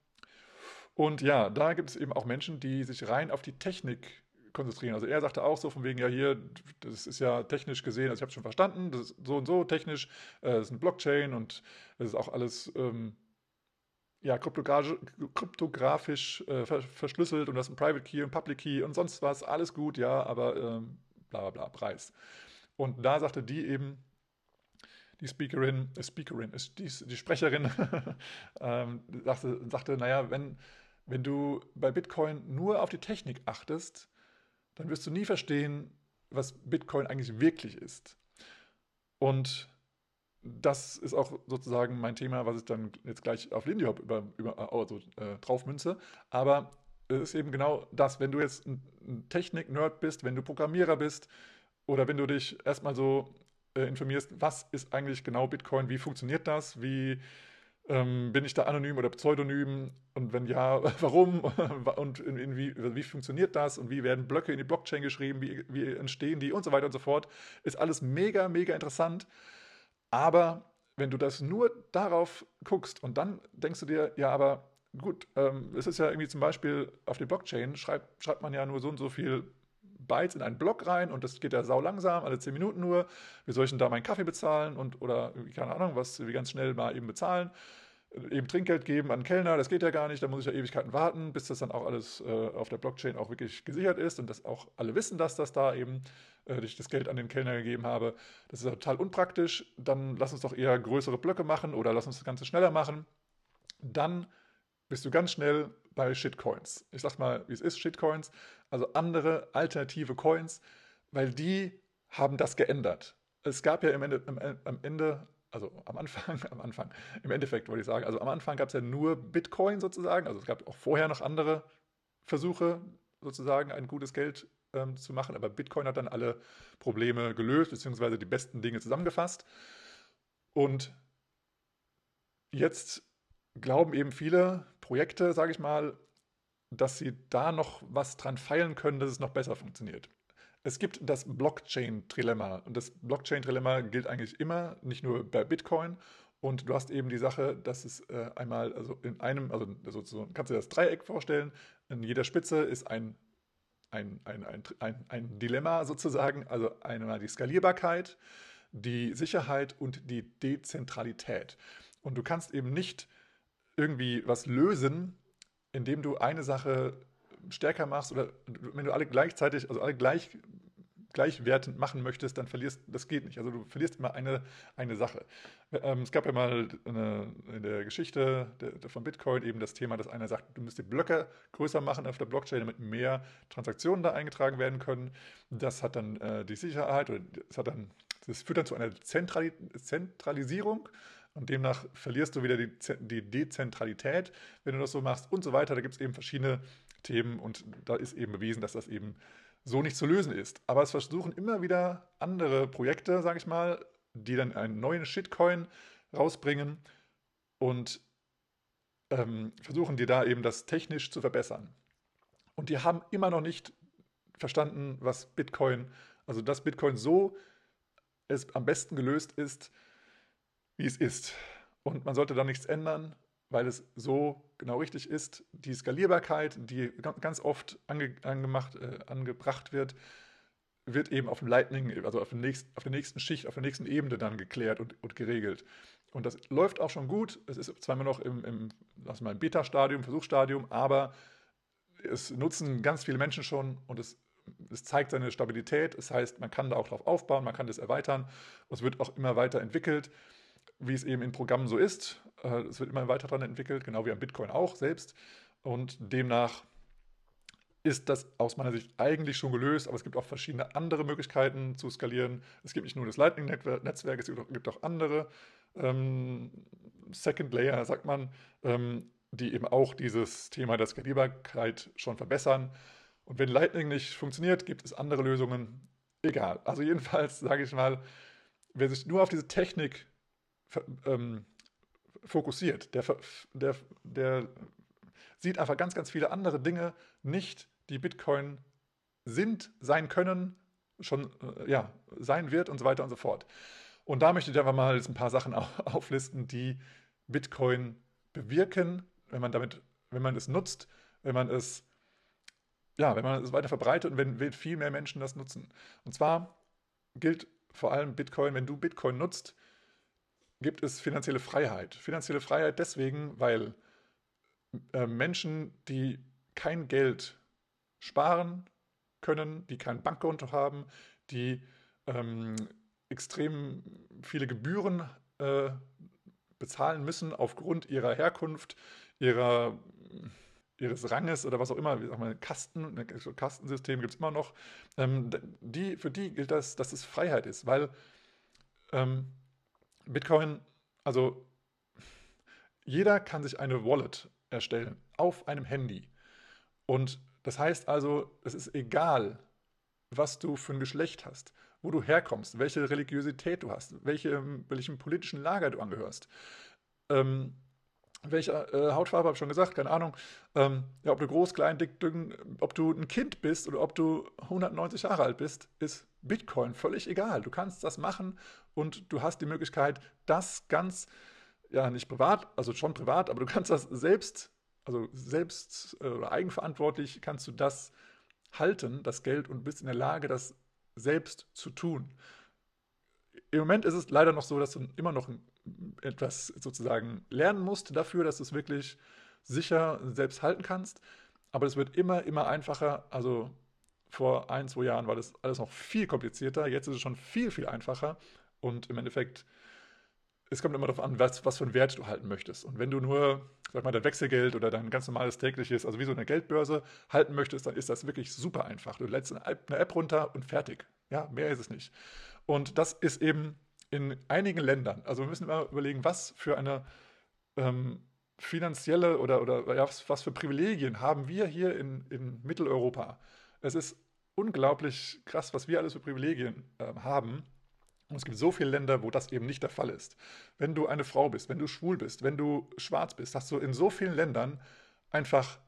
A: und ja, da gibt es eben auch Menschen, die sich rein auf die Technik konzentrieren. Also er sagte auch so von wegen, ja hier, das ist ja technisch gesehen, also ich habe es schon verstanden, das ist so und so technisch, äh, das ist eine Blockchain und es ist auch alles ähm, ja, kryptografisch, äh, verschlüsselt und das ist ein Private Key und Public Key und sonst was, alles gut, ja, aber ähm, bla bla bla, Preis. Und da sagte die eben, die Speakerin, äh, Speakerin, ist die, die Sprecherin, ähm, sagte, sagte, naja, wenn, wenn du bei Bitcoin nur auf die Technik achtest, dann wirst du nie verstehen, was Bitcoin eigentlich wirklich ist. Und das ist auch sozusagen mein Thema, was ich dann jetzt gleich auf Lindy Hop über, über, also, äh, drauf. Aber es ist eben genau das, wenn du jetzt ein Technik-Nerd bist, wenn du Programmierer bist oder wenn du dich erstmal so äh, informierst, was ist eigentlich genau Bitcoin, wie funktioniert das, wie ähm, bin ich da anonym oder pseudonym? Und wenn ja, warum? Und in, in wie, wie, funktioniert das? Und wie werden Blöcke in die Blockchain geschrieben? Wie, wie entstehen die? Und so weiter und so fort. Ist alles mega, mega interessant. Aber wenn du das nur darauf guckst und dann denkst du dir, ja, aber gut, ähm, es ist ja irgendwie zum Beispiel auf die Blockchain, schreibt, schreibt man ja nur so und so viel Bytes in einen Block rein und das geht ja sau langsam, alle 10 Minuten nur. Wie soll ich denn da meinen Kaffee bezahlen und oder keine Ahnung, was wie ganz schnell mal eben bezahlen? Eben Trinkgeld geben an den Kellner, das geht ja gar nicht, da muss ich ja Ewigkeiten warten, bis das dann auch alles äh, auf der Blockchain auch wirklich gesichert ist und dass auch alle wissen, dass das da eben äh, ich das Geld an den Kellner gegeben habe. Das ist ja total unpraktisch. Dann lass uns doch eher größere Blöcke machen oder lass uns das Ganze schneller machen. Dann bist du ganz schnell bei Shitcoins. Ich sag mal, wie es ist, Shitcoins, also andere alternative Coins, weil die haben das geändert. Es gab ja im Ende, am Ende also am Anfang, am Anfang, im Endeffekt wollte ich sagen, also am Anfang gab es ja nur Bitcoin sozusagen, also es gab auch vorher noch andere Versuche sozusagen ein gutes Geld ähm, zu machen, aber Bitcoin hat dann alle Probleme gelöst, beziehungsweise die besten Dinge zusammengefasst. Und jetzt glauben eben viele Projekte, sage ich mal, dass sie da noch was dran feilen können, dass es noch besser funktioniert. Es gibt das Blockchain-Trilemma. Und das Blockchain-Trilemma gilt eigentlich immer, nicht nur bei Bitcoin. Und du hast eben die Sache, dass es äh, einmal, also in einem, also sozusagen, kannst du dir das Dreieck vorstellen, in jeder Spitze ist ein, ein, ein, ein, ein, ein Dilemma sozusagen, also einmal die Skalierbarkeit, die Sicherheit und die Dezentralität. Und du kannst eben nicht irgendwie was lösen, indem du eine Sache stärker machst oder wenn du alle gleichzeitig, also alle gleich gleichwertend machen möchtest, dann verlierst, das geht nicht. Also du verlierst immer eine, eine Sache. Ähm, es gab ja mal eine, in der Geschichte der, der von Bitcoin eben das Thema, dass einer sagt, du musst die Blöcke größer machen auf der Blockchain, damit mehr Transaktionen da eingetragen werden können. Das hat dann äh, die Sicherheit oder das hat dann, das führt dann zu einer Zentrali Zentralisierung und demnach verlierst du wieder die, die Dezentralität, wenn du das so machst und so weiter. Da gibt es eben verschiedene Themen und da ist eben bewiesen, dass das eben so nicht zu lösen ist. Aber es versuchen immer wieder andere Projekte, sage ich mal, die dann einen neuen Shitcoin rausbringen und ähm, versuchen dir da eben das technisch zu verbessern. Und die haben immer noch nicht verstanden, was Bitcoin, also dass Bitcoin so es am besten gelöst ist, wie es ist. Und man sollte da nichts ändern, weil es so genau richtig ist. Die Skalierbarkeit, die ganz oft ange, angemacht, äh, angebracht wird, wird eben auf dem Lightning, also auf, dem nächsten, auf der nächsten Schicht, auf der nächsten Ebene dann geklärt und, und geregelt. Und das läuft auch schon gut. Es ist zwar immer noch im, im, im Beta-Stadium, Versuchsstadium, aber es nutzen ganz viele Menschen schon und es, es zeigt seine Stabilität. Das heißt, man kann da auch drauf aufbauen, man kann das erweitern. Es wird auch immer weiter entwickelt wie es eben in Programmen so ist. Äh, es wird immer weiter daran entwickelt, genau wie am Bitcoin auch selbst. Und demnach ist das aus meiner Sicht eigentlich schon gelöst, aber es gibt auch verschiedene andere Möglichkeiten zu skalieren. Es gibt nicht nur das Lightning-Netzwerk, es gibt auch andere ähm, Second Layer, sagt man, ähm, die eben auch dieses Thema der Skalierbarkeit schon verbessern. Und wenn Lightning nicht funktioniert, gibt es andere Lösungen. Egal. Also jedenfalls sage ich mal, wer sich nur auf diese Technik ähm, fokussiert. Der, der, der sieht einfach ganz, ganz viele andere Dinge nicht, die Bitcoin sind, sein können, schon äh, ja, sein wird und so weiter und so fort. Und da möchte ich einfach mal ein paar Sachen auflisten, die Bitcoin bewirken, wenn man damit, wenn man es nutzt, wenn man es, ja, wenn man es weiter verbreitet und wenn viel mehr Menschen das nutzen. Und zwar gilt vor allem Bitcoin, wenn du Bitcoin nutzt, gibt es finanzielle Freiheit. Finanzielle Freiheit deswegen, weil äh, Menschen, die kein Geld sparen können, die kein Bankkonto haben, die ähm, extrem viele Gebühren äh, bezahlen müssen aufgrund ihrer Herkunft, ihrer, ihres Ranges oder was auch immer, wie sag mal, Kasten, ne, Kastensystem gibt es immer noch, ähm, die, für die gilt das, dass es Freiheit ist, weil ähm, Bitcoin, also jeder kann sich eine Wallet erstellen auf einem Handy. Und das heißt also, es ist egal, was du für ein Geschlecht hast, wo du herkommst, welche Religiosität du hast, welche, welchem politischen Lager du angehörst. Ähm, welche äh, Hautfarbe habe ich schon gesagt, keine Ahnung. Ähm, ja, ob du groß, klein, dick, dünn, ob du ein Kind bist oder ob du 190 Jahre alt bist, ist Bitcoin völlig egal. Du kannst das machen und du hast die Möglichkeit, das ganz, ja, nicht privat, also schon privat, aber du kannst das selbst, also selbst äh, oder eigenverantwortlich kannst du das halten, das Geld, und bist in der Lage, das selbst zu tun. Im Moment ist es leider noch so, dass du immer noch etwas sozusagen lernen musst dafür, dass du es wirklich sicher selbst halten kannst. Aber es wird immer, immer einfacher. Also vor ein, zwei Jahren war das alles noch viel komplizierter. Jetzt ist es schon viel, viel einfacher. Und im Endeffekt, es kommt immer darauf an, was, was für einen Wert du halten möchtest. Und wenn du nur, sag mal, dein Wechselgeld oder dein ganz normales tägliches, also wie so eine Geldbörse halten möchtest, dann ist das wirklich super einfach. Du lädst eine App, eine App runter und fertig. Ja, mehr ist es nicht. Und das ist eben in einigen Ländern, also wir müssen immer überlegen, was für eine ähm, finanzielle oder, oder ja, was, für Privilegien haben wir hier in, in Mitteleuropa. Es ist unglaublich krass, was wir alles für Privilegien äh, haben. Und es gibt so viele Länder, wo das eben nicht der Fall ist. Wenn du eine Frau bist, wenn du schwul bist, wenn du schwarz bist, hast du in so vielen Ländern einfach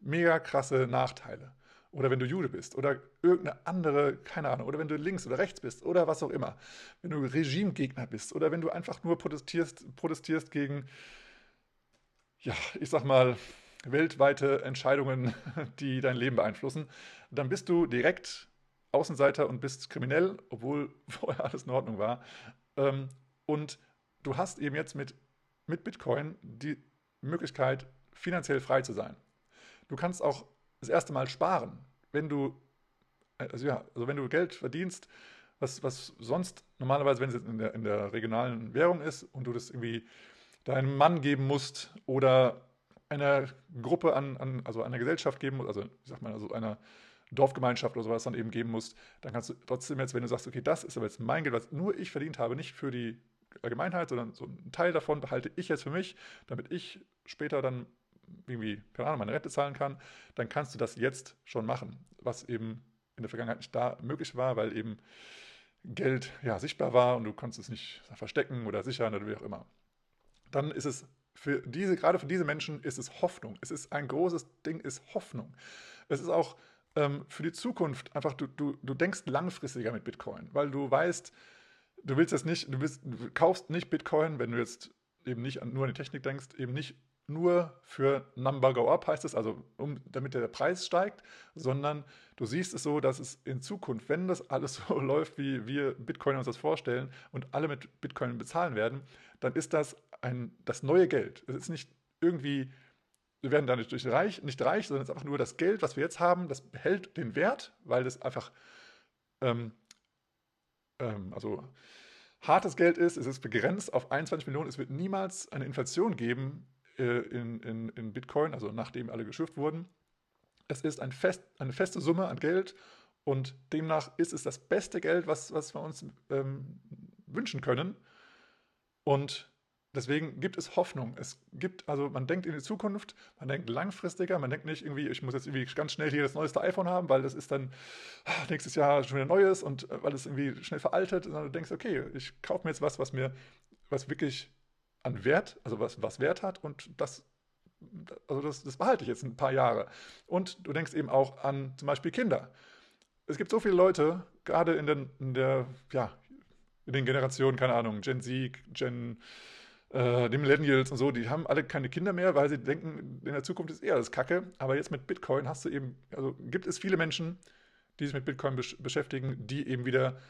A: mega krasse Nachteile. Oder wenn du Jude bist oder irgendeine andere, keine Ahnung, oder wenn du links oder rechts bist oder was auch immer. Wenn du Regimegegner bist oder wenn du einfach nur protestierst, protestierst gegen, ja, ich sag mal, weltweite Entscheidungen, die dein Leben beeinflussen, dann bist du direkt Außenseiter und bist kriminell, obwohl vorher alles in Ordnung war. Ähm, und du hast eben jetzt mit, mit Bitcoin die Möglichkeit, finanziell frei zu sein. Du kannst auch das erste Mal sparen, wenn du also ja, also wenn du Geld verdienst, was, was sonst normalerweise, wenn es in der, in der regionalen Währung ist und du das irgendwie deinem Mann geben musst oder einer Gruppe an, an also einer Gesellschaft geben musst, also ich sag mal, also einer Dorfgemeinschaft oder sowas dann eben geben musst, dann kannst du trotzdem jetzt, wenn du sagst, okay, das ist aber jetzt mein Geld, was nur ich verdient habe, nicht für die Allgemeinheit, sondern so einen Teil davon behalte ich jetzt für mich, damit ich später dann irgendwie, keine Ahnung, meine Rente zahlen kann, dann kannst du das jetzt schon machen, was eben in der Vergangenheit nicht da möglich war, weil eben Geld ja sichtbar war und du konntest es nicht verstecken oder sichern oder wie auch immer. Dann ist es für diese, gerade für diese Menschen ist es Hoffnung. Es ist ein großes Ding, ist Hoffnung. Es ist auch ähm, für die Zukunft einfach, du, du, du denkst langfristiger mit Bitcoin, weil du weißt, du willst jetzt nicht, du, willst, du kaufst nicht Bitcoin, wenn du jetzt eben nicht nur an die Technik denkst, eben nicht nur für Number Go Up heißt es, also um, damit der Preis steigt, sondern du siehst es so, dass es in Zukunft, wenn das alles so läuft, wie wir Bitcoin uns das vorstellen und alle mit Bitcoin bezahlen werden, dann ist das ein, das neue Geld. Es ist nicht irgendwie, wir werden dadurch durch reich, nicht reich, sondern es ist einfach nur das Geld, was wir jetzt haben, das behält den Wert, weil es einfach, ähm, ähm, also hartes Geld ist, es ist begrenzt auf 21 Millionen, es wird niemals eine Inflation geben äh, in, in, in Bitcoin, also nachdem alle geschürft wurden. Es ist ein fest, eine feste Summe an Geld und demnach ist es das beste Geld, was, was wir uns ähm, wünschen können. Und deswegen gibt es Hoffnung. Es gibt, also man denkt in die Zukunft, man denkt langfristiger, man denkt nicht irgendwie, ich muss jetzt irgendwie ganz schnell hier das neueste iPhone haben, weil das ist dann ah, nächstes Jahr schon wieder neues und äh, weil es irgendwie schnell veraltet, sondern du denkst, okay, ich kaufe mir jetzt was, was mir, was wirklich an Wert, also was, was Wert hat und das, also das, das behalte ich jetzt ein paar Jahre. Und du denkst eben auch an zum Beispiel Kinder. Es gibt so viele Leute, gerade in, den, in der, ja, in den Generationen, keine Ahnung, Gen Z, Gen, äh, die Millennials und so, die haben alle keine Kinder mehr, weil sie denken, in der Zukunft ist eher das Kacke. Aber jetzt mit Bitcoin hast du eben, also gibt es viele Menschen, die sich mit Bitcoin besch beschäftigen, die eben wieder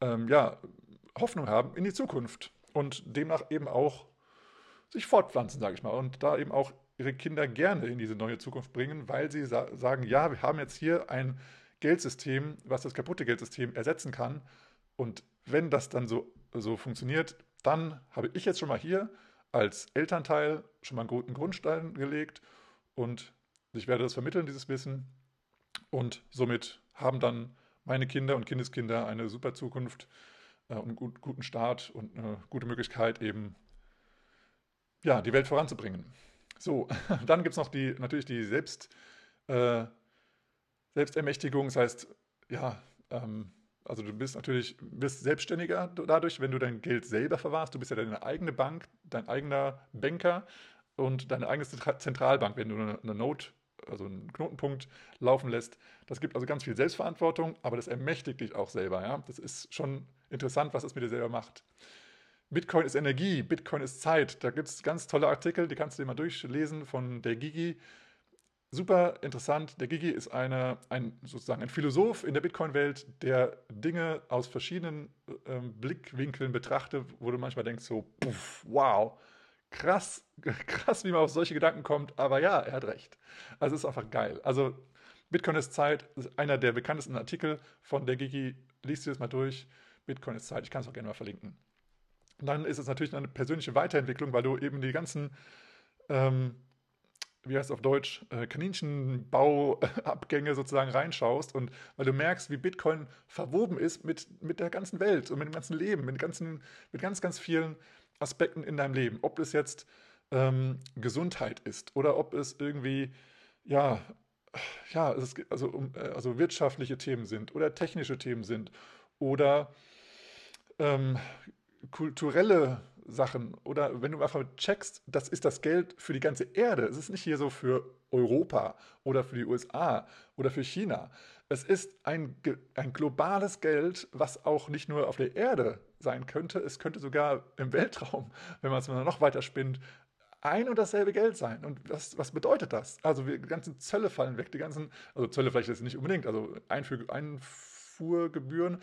A: ähm, ja, Hoffnung haben in die Zukunft und demnach eben auch sich fortpflanzen, sage ich mal, und da eben auch ihre Kinder gerne in diese neue Zukunft bringen, weil sie sa sagen, ja, wir haben jetzt hier ein Geldsystem, was das kaputte Geldsystem ersetzen kann. Und wenn das dann so, so funktioniert, dann habe ich jetzt schon mal hier als Elternteil schon mal einen guten Grundstein gelegt und ich werde das vermitteln, dieses Wissen. Und somit haben dann meine Kinder und Kindeskinder eine super Zukunft äh, einen gut, guten Start und eine gute Möglichkeit, eben ja, die Welt voranzubringen. So, dann gibt es noch die, natürlich die Selbst, äh, Selbstermächtigung. Das heißt, ja, ähm, also du bist natürlich bist selbstständiger dadurch, wenn du dein Geld selber verwahrst. Du bist ja deine eigene Bank, dein eigener Banker und deine eigene Zentralbank, wenn du eine, Note also einen Knotenpunkt laufen lässt. Das gibt also ganz viel Selbstverantwortung, aber das ermächtigt dich auch selber. Ja? Das ist schon interessant, was es mit dir selber macht. Bitcoin ist Energie, Bitcoin ist Zeit. Da gibt es ganz tolle Artikel, die kannst du dir mal durchlesen von der Gigi. Super interessant. Der Gigi ist eine, ein, sozusagen ein Philosoph in der Bitcoin-Welt, der Dinge aus verschiedenen äh, Blickwinkeln betrachtet, wo du manchmal denkst so, puff, wow, krass, krass, wie man auf solche Gedanken kommt, aber ja, er hat recht. Also es ist einfach geil. Also Bitcoin ist Zeit, ist einer der bekanntesten Artikel von der Gigi. Liest dir das mal durch. Bitcoin ist Zeit. Ich kann es auch gerne mal verlinken. Dann ist es natürlich eine persönliche Weiterentwicklung, weil du eben die ganzen, ähm, wie heißt es auf Deutsch, äh, Kaninchenbauabgänge sozusagen reinschaust und weil du merkst, wie Bitcoin verwoben ist mit, mit der ganzen Welt und mit dem ganzen Leben, mit, ganzen, mit ganz, ganz vielen Aspekten in deinem Leben. Ob es jetzt ähm, Gesundheit ist oder ob es irgendwie, ja, ja, es ist, also, äh, also wirtschaftliche Themen sind oder technische Themen sind oder ähm, kulturelle Sachen oder wenn du einfach checkst, das ist das Geld für die ganze Erde. Es ist nicht hier so für Europa oder für die USA oder für China. Es ist ein, ein globales Geld, was auch nicht nur auf der Erde sein könnte, es könnte sogar im Weltraum, wenn man es noch weiter spinnt, ein und dasselbe Geld sein. Und was, was bedeutet das? Also die ganzen Zölle fallen weg, die ganzen, also Zölle vielleicht jetzt nicht unbedingt, also Einfuhr, Einfuhrgebühren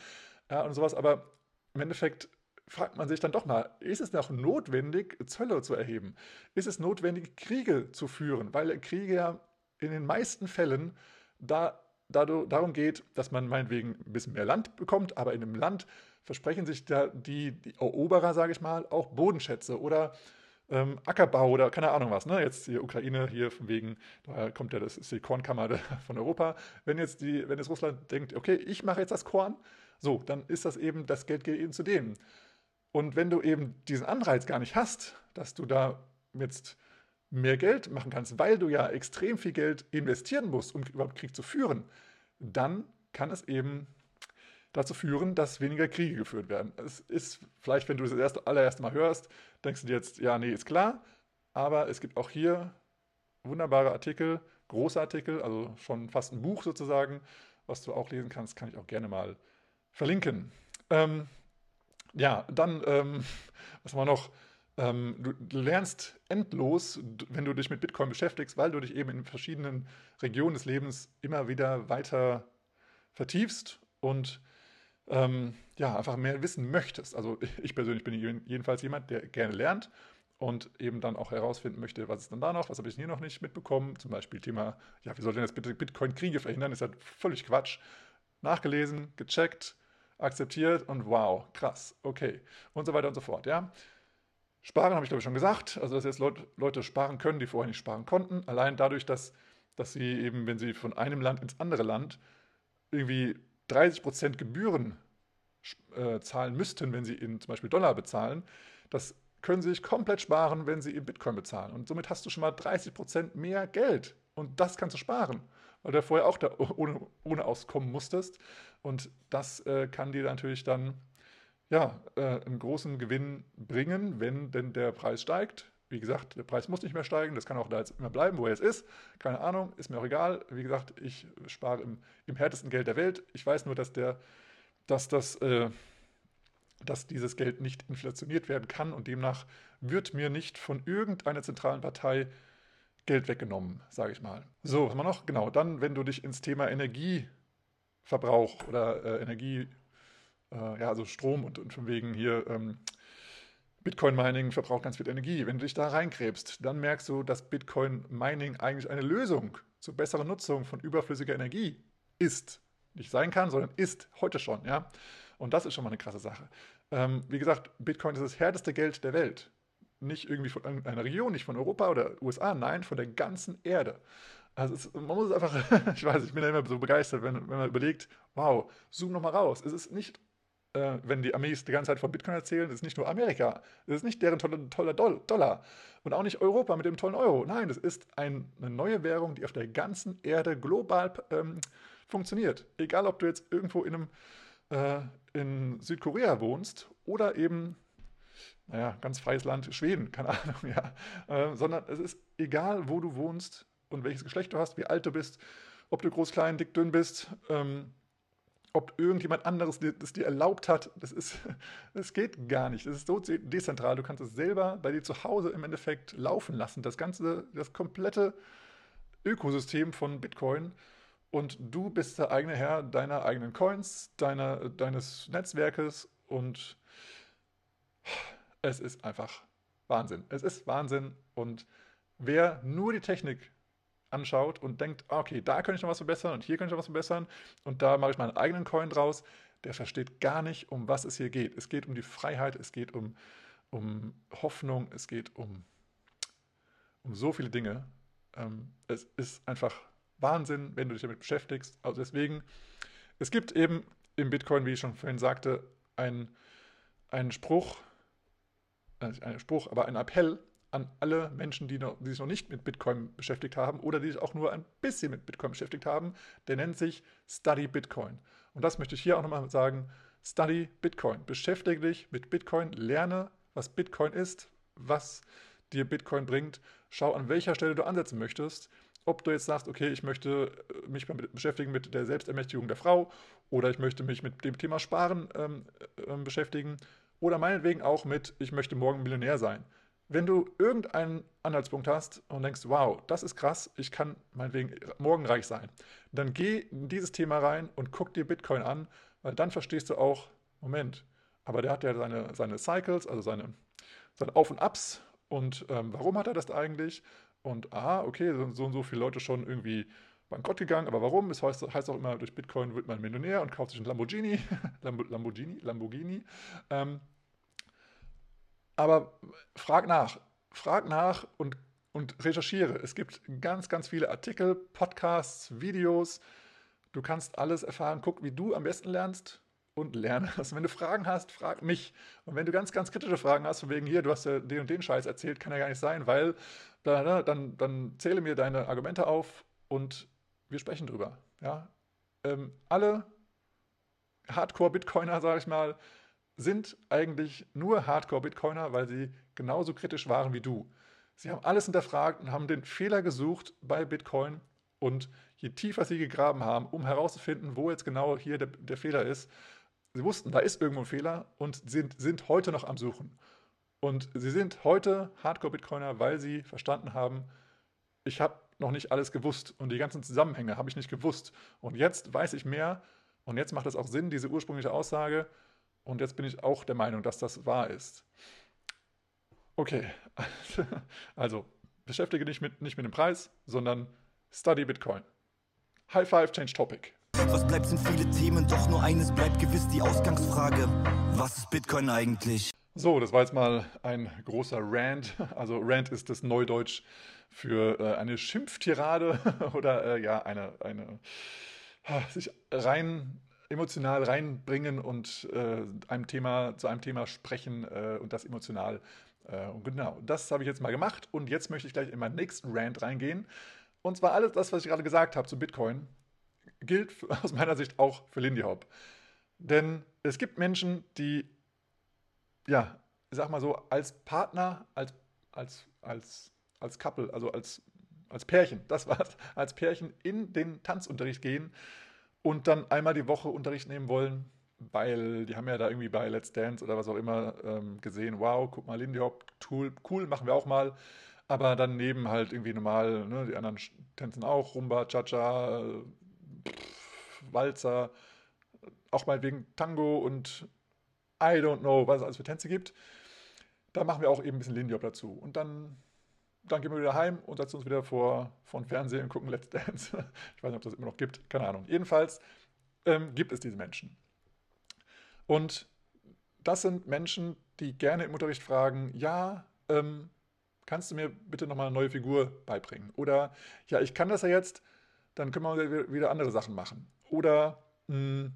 A: ja, und sowas, aber im Endeffekt fragt man sich dann doch mal, ist es noch notwendig, Zölle zu erheben? Ist es notwendig, Kriege zu führen? Weil Kriege ja in den meisten Fällen da darum geht, dass man meinetwegen ein bisschen mehr Land bekommt, aber in einem Land versprechen sich da die, die Eroberer, sage ich mal, auch Bodenschätze oder ähm, Ackerbau oder keine Ahnung was. Ne? Jetzt die Ukraine hier von wegen, da kommt ja das ist die Kornkammer von Europa. Wenn jetzt die, wenn jetzt Russland denkt, okay, ich mache jetzt das Korn, so, dann ist das eben, das Geld geht eben zu denen. Und wenn du eben diesen Anreiz gar nicht hast, dass du da jetzt mehr Geld machen kannst, weil du ja extrem viel Geld investieren musst, um überhaupt Krieg zu führen, dann kann es eben dazu führen, dass weniger Kriege geführt werden. Es ist vielleicht, wenn du das erste, allererste Mal hörst, denkst du dir jetzt, ja, nee, ist klar, aber es gibt auch hier wunderbare Artikel, große Artikel, also schon fast ein Buch sozusagen, was du auch lesen kannst, kann ich auch gerne mal verlinken. Ähm, ja, dann, ähm, was haben wir noch? Ähm, du, lernst endlos, wenn du dich mit Bitcoin beschäftigst, weil du dich eben in verschiedenen Regionen des Lebens immer wieder weiter vertiefst und ähm, ja, einfach mehr wissen möchtest. Also ich persönlich bin jedenfalls jemand, der gerne lernt und eben dann auch herausfinden möchte, was ist dann da noch, was habe ich hier noch nicht mitbekommen. Zum Beispiel Thema, ja, wie soll denn jetzt bitte Bitcoin-Kriege verhindern? Ist halt völlig Quatsch. Nachgelesen, gecheckt, akzeptiert und wow, krass, okay. Und so weiter und so fort, ja. Sparen habe ich glaube ich schon gesagt, also dass jetzt Leute sparen können, die vorher nicht sparen konnten, allein dadurch, dass, dass sie eben, wenn sie von einem Land ins andere Land irgendwie 30% Gebühren äh, zahlen müssten, wenn sie in zum Beispiel Dollar bezahlen, das können sie sich komplett sparen, wenn sie in Bitcoin bezahlen. Und somit hast du schon mal 30% mehr Geld. Und das kannst du sparen, weil du ja vorher auch da ohne, ohne auskommen musstest. Und das äh, kann dir natürlich dann ja, äh, einen großen Gewinn bringen, wenn denn der Preis steigt. Wie gesagt, der Preis muss nicht mehr steigen, das kann auch da jetzt immer bleiben, wo er jetzt ist. Keine Ahnung, ist mir auch egal. Wie gesagt, ich spare im, im härtesten Geld der Welt. Ich weiß nur, dass, der, dass, das, äh, dass dieses Geld nicht inflationiert werden kann und demnach wird mir nicht von irgendeiner zentralen Partei Geld weggenommen, sage ich mal. So, was haben wir noch? Genau, dann, wenn du dich ins Thema Energieverbrauch oder äh, Energie, äh, ja, also Strom und, und von wegen hier ähm, Bitcoin-Mining verbraucht ganz viel Energie. Wenn du dich da reinkrebst, dann merkst du, dass Bitcoin-Mining eigentlich eine Lösung zur besseren Nutzung von überflüssiger Energie ist. Nicht sein kann, sondern ist heute schon, ja. Und das ist schon mal eine krasse Sache. Ähm, wie gesagt, Bitcoin ist das härteste Geld der Welt. Nicht irgendwie von einer Region, nicht von Europa oder USA, nein, von der ganzen Erde. Also es, man muss es einfach, ich weiß, ich bin da immer so begeistert, wenn, wenn man überlegt, wow, zoom nochmal raus. Es ist nicht äh, wenn die Amis die ganze Zeit von Bitcoin erzählen, das ist nicht nur Amerika, das ist nicht deren toller, toller Dollar und auch nicht Europa mit dem tollen Euro. Nein, das ist ein, eine neue Währung, die auf der ganzen Erde global ähm, funktioniert. Egal, ob du jetzt irgendwo in einem äh, in Südkorea wohnst oder eben naja, ganz freies Land, Schweden, keine Ahnung, ja. Äh, sondern es ist egal, wo du wohnst und welches Geschlecht du hast, wie alt du bist, ob du groß, klein, dick, dünn bist. Ähm, ob irgendjemand anderes das dir erlaubt hat, das ist, das geht gar nicht. Das ist so dezentral. Du kannst es selber bei dir zu Hause im Endeffekt laufen lassen. Das ganze, das komplette Ökosystem von Bitcoin. Und du bist der eigene Herr deiner eigenen Coins, deiner, deines Netzwerkes und es ist einfach Wahnsinn. Es ist Wahnsinn. Und wer nur die Technik anschaut und denkt, ah, okay, da könnte ich noch was verbessern und hier könnte ich noch was verbessern und da mache ich meinen eigenen Coin draus, der versteht gar nicht, um was es hier geht. Es geht um die Freiheit, es geht um, um Hoffnung, es geht um, um so viele Dinge. Ähm, es ist einfach Wahnsinn, wenn du dich damit beschäftigst. Also deswegen, es gibt eben im Bitcoin, wie ich schon vorhin sagte, einen, Spruch, äh, einen Spruch, aber einen Appell, an alle Menschen, die, noch, die, sich noch nicht mit Bitcoin beschäftigt haben oder die sich auch nur ein bisschen mit Bitcoin beschäftigt haben. Der nennt sich Study Bitcoin. Und das möchte ich hier auch nochmal sagen. Study Bitcoin. Beschäftige dich mit Bitcoin, lerne, was Bitcoin ist, was dir Bitcoin bringt. Schau, an welcher Stelle du ansetzen möchtest. Ob du jetzt sagst, okay, ich möchte äh, mich beschäftigen mit der Selbstermächtigung der Frau oder ich möchte mich mit dem Thema Sparen ähm, äh, beschäftigen oder meinetwegen auch mit, ich möchte morgen Millionär sein. Wenn du irgendeinen Anhaltspunkt hast und denkst, wow, das ist krass, ich kann meinetwegen morgen reich sein, dann geh in dieses Thema rein und guck dir Bitcoin an, weil dann verstehst du auch, Moment, aber der hat ja seine, seine Cycles, also seine, seine Auf und Abs und ähm, warum hat er das eigentlich? Und ah, okay, so, so und so viele Leute schon irgendwie bankrott gegangen. Aber warum? Es heißt, heißt auch immer, durch Bitcoin wird man Millionär und kauft sich einen Lamborghini. Lamborghini, Lamborghini. Ähm, aber frag nach. Frag nach und, und recherchiere. Es gibt ganz, ganz viele Artikel, Podcasts, Videos. Du kannst alles erfahren. Guck, wie du am besten lernst und lerne das. Wenn du Fragen hast, frag mich. Und wenn du ganz, ganz kritische Fragen hast, von wegen hier, du hast ja den und den Scheiß erzählt, kann ja gar nicht sein, weil dann, dann zähle mir deine Argumente auf und wir sprechen drüber. Ja? Ähm, alle Hardcore-Bitcoiner, sage ich mal, sind eigentlich nur Hardcore-Bitcoiner, weil sie genauso kritisch waren wie du. Sie haben alles hinterfragt und haben den Fehler gesucht bei Bitcoin. Und je tiefer sie gegraben haben, um herauszufinden, wo jetzt genau hier der, der Fehler ist, sie wussten, da ist irgendwo ein Fehler und sind, sind heute noch am Suchen. Und sie sind heute Hardcore-Bitcoiner, weil sie verstanden haben, ich habe noch nicht alles gewusst und die ganzen Zusammenhänge habe ich nicht gewusst. Und jetzt weiß ich mehr und jetzt macht es auch Sinn, diese ursprüngliche Aussage. Und jetzt bin ich auch der Meinung, dass das wahr ist. Okay, also beschäftige dich mit, nicht mit dem Preis, sondern study Bitcoin. High Five, Change Topic.
B: Was bleibt sind viele Themen, doch nur eines bleibt gewiss die Ausgangsfrage. Was ist Bitcoin eigentlich?
A: So, das war jetzt mal ein großer Rant. Also Rant ist das Neudeutsch für äh, eine Schimpftirade oder äh, ja, eine, eine sich rein emotional reinbringen und äh, einem Thema, zu einem Thema sprechen äh, und das emotional. Äh, und genau, das habe ich jetzt mal gemacht und jetzt möchte ich gleich in meinen nächsten Rant reingehen. Und zwar alles das, was ich gerade gesagt habe zu Bitcoin, gilt aus meiner Sicht auch für Lindy Hop. Denn es gibt Menschen, die, ja, ich sag mal so, als Partner, als, als, als, als Couple, also als, als Pärchen, das war's, als Pärchen in den Tanzunterricht gehen und dann einmal die Woche Unterricht nehmen wollen, weil die haben ja da irgendwie bei Let's Dance oder was auch immer ähm, gesehen, wow, guck mal, Lindy Hop, cool, cool, machen wir auch mal. Aber dann neben halt irgendwie normal, ne, die anderen tanzen auch, Rumba, Cha-Cha, Walzer, auch meinetwegen Tango und I don't know, was es alles für Tänze gibt. Da machen wir auch eben ein bisschen Lindy Hop dazu. Und dann, dann gehen wir wieder heim und setzen uns wieder vor, vor den und gucken Let's Dance. ich weiß nicht, ob das immer noch gibt, keine Ahnung. Jedenfalls ähm, gibt es diese Menschen. Und das sind Menschen, die gerne im Unterricht fragen, ja, ähm, kannst du mir bitte nochmal eine neue Figur beibringen? Oder, ja, ich kann das ja jetzt, dann können wir wieder andere Sachen machen. Oder, mh, hm,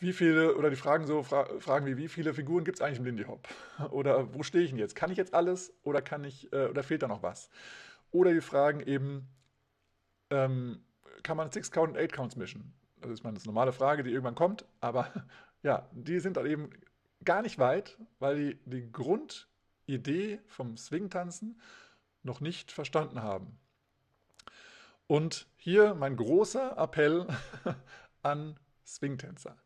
A: wie viele, oder die Fragen so, fra Fragen wie, wie viele Figuren gibt es eigentlich im Lindy Hop? Oder wo stehe ich denn jetzt? Kann ich jetzt alles oder kann ich, äh, oder fehlt da noch was? Oder die Fragen eben, ähm, kann man Six Count und Eight Counts mischen? Das ist meine normale Frage, die irgendwann kommt, aber ja, die sind dann eben gar nicht weit, weil die die Grundidee vom Swing-Tanzen noch nicht verstanden haben. Und hier mein großer Appell an Swing-Tänzer.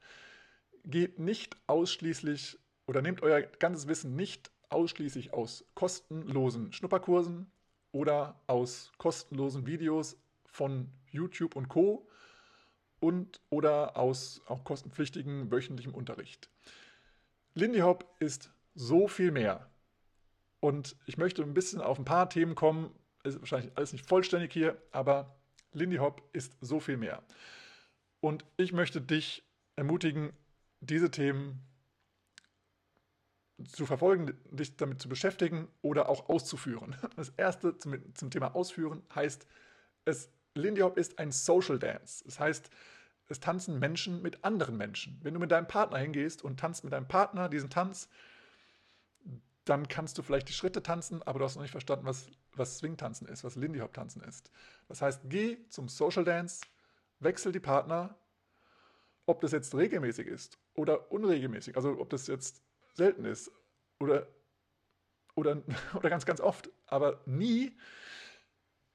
A: Geht nicht ausschließlich oder nehmt euer ganzes Wissen nicht ausschließlich aus kostenlosen Schnupperkursen oder aus kostenlosen Videos von YouTube und Co. und oder aus auch kostenpflichtigen wöchentlichem Unterricht. Lindy Hop ist so viel mehr. Und ich möchte ein bisschen auf ein paar Themen kommen. Ist wahrscheinlich alles nicht vollständig hier, aber Lindy Hop ist so viel mehr. Und ich möchte dich ermutigen, diese Themen zu verfolgen, dich damit zu beschäftigen oder auch auszuführen. Das erste zum, zum Thema Ausführen heißt, es, Lindy Hop ist ein Social Dance. Das heißt, es tanzen Menschen mit anderen Menschen. Wenn du mit deinem Partner hingehst und tanzt mit deinem Partner diesen Tanz, dann kannst du vielleicht die Schritte tanzen, aber du hast noch nicht verstanden, was, was Swing-Tanzen ist, was Lindy Hop-Tanzen ist. Das heißt, geh zum Social Dance, wechsel die Partner, ob das jetzt regelmäßig ist oder unregelmäßig, also ob das jetzt selten ist oder, oder, oder ganz, ganz oft, aber nie,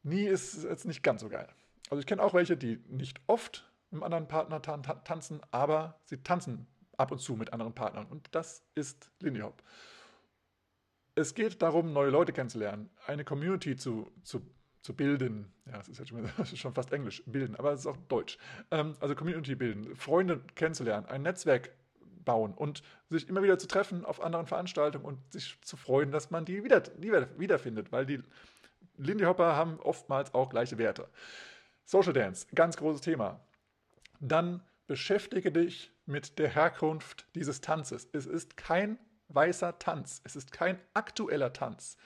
A: nie ist jetzt nicht ganz so geil. Also ich kenne auch welche, die nicht oft mit einem anderen Partner tan tanzen, aber sie tanzen ab und zu mit anderen Partnern und das ist Lindy Hop. Es geht darum, neue Leute kennenzulernen, eine Community zu, zu, zu bilden. Ja, das ist jetzt schon, ist schon fast Englisch, bilden, aber es ist auch Deutsch. Ähm, also Community bilden, Freunde kennenzulernen, ein Netzwerk bauen und sich immer wieder zu treffen auf anderen Veranstaltungen und sich zu freuen, dass man die wieder, die wiederfindet, weil die Lindy Hopper haben oftmals auch gleiche Werte. Social Dance, ganz großes Thema. Dann beschäftige dich mit der Herkunft dieses Tanzes. Es ist kein weißer Tanz. Es ist kein aktueller Tanz.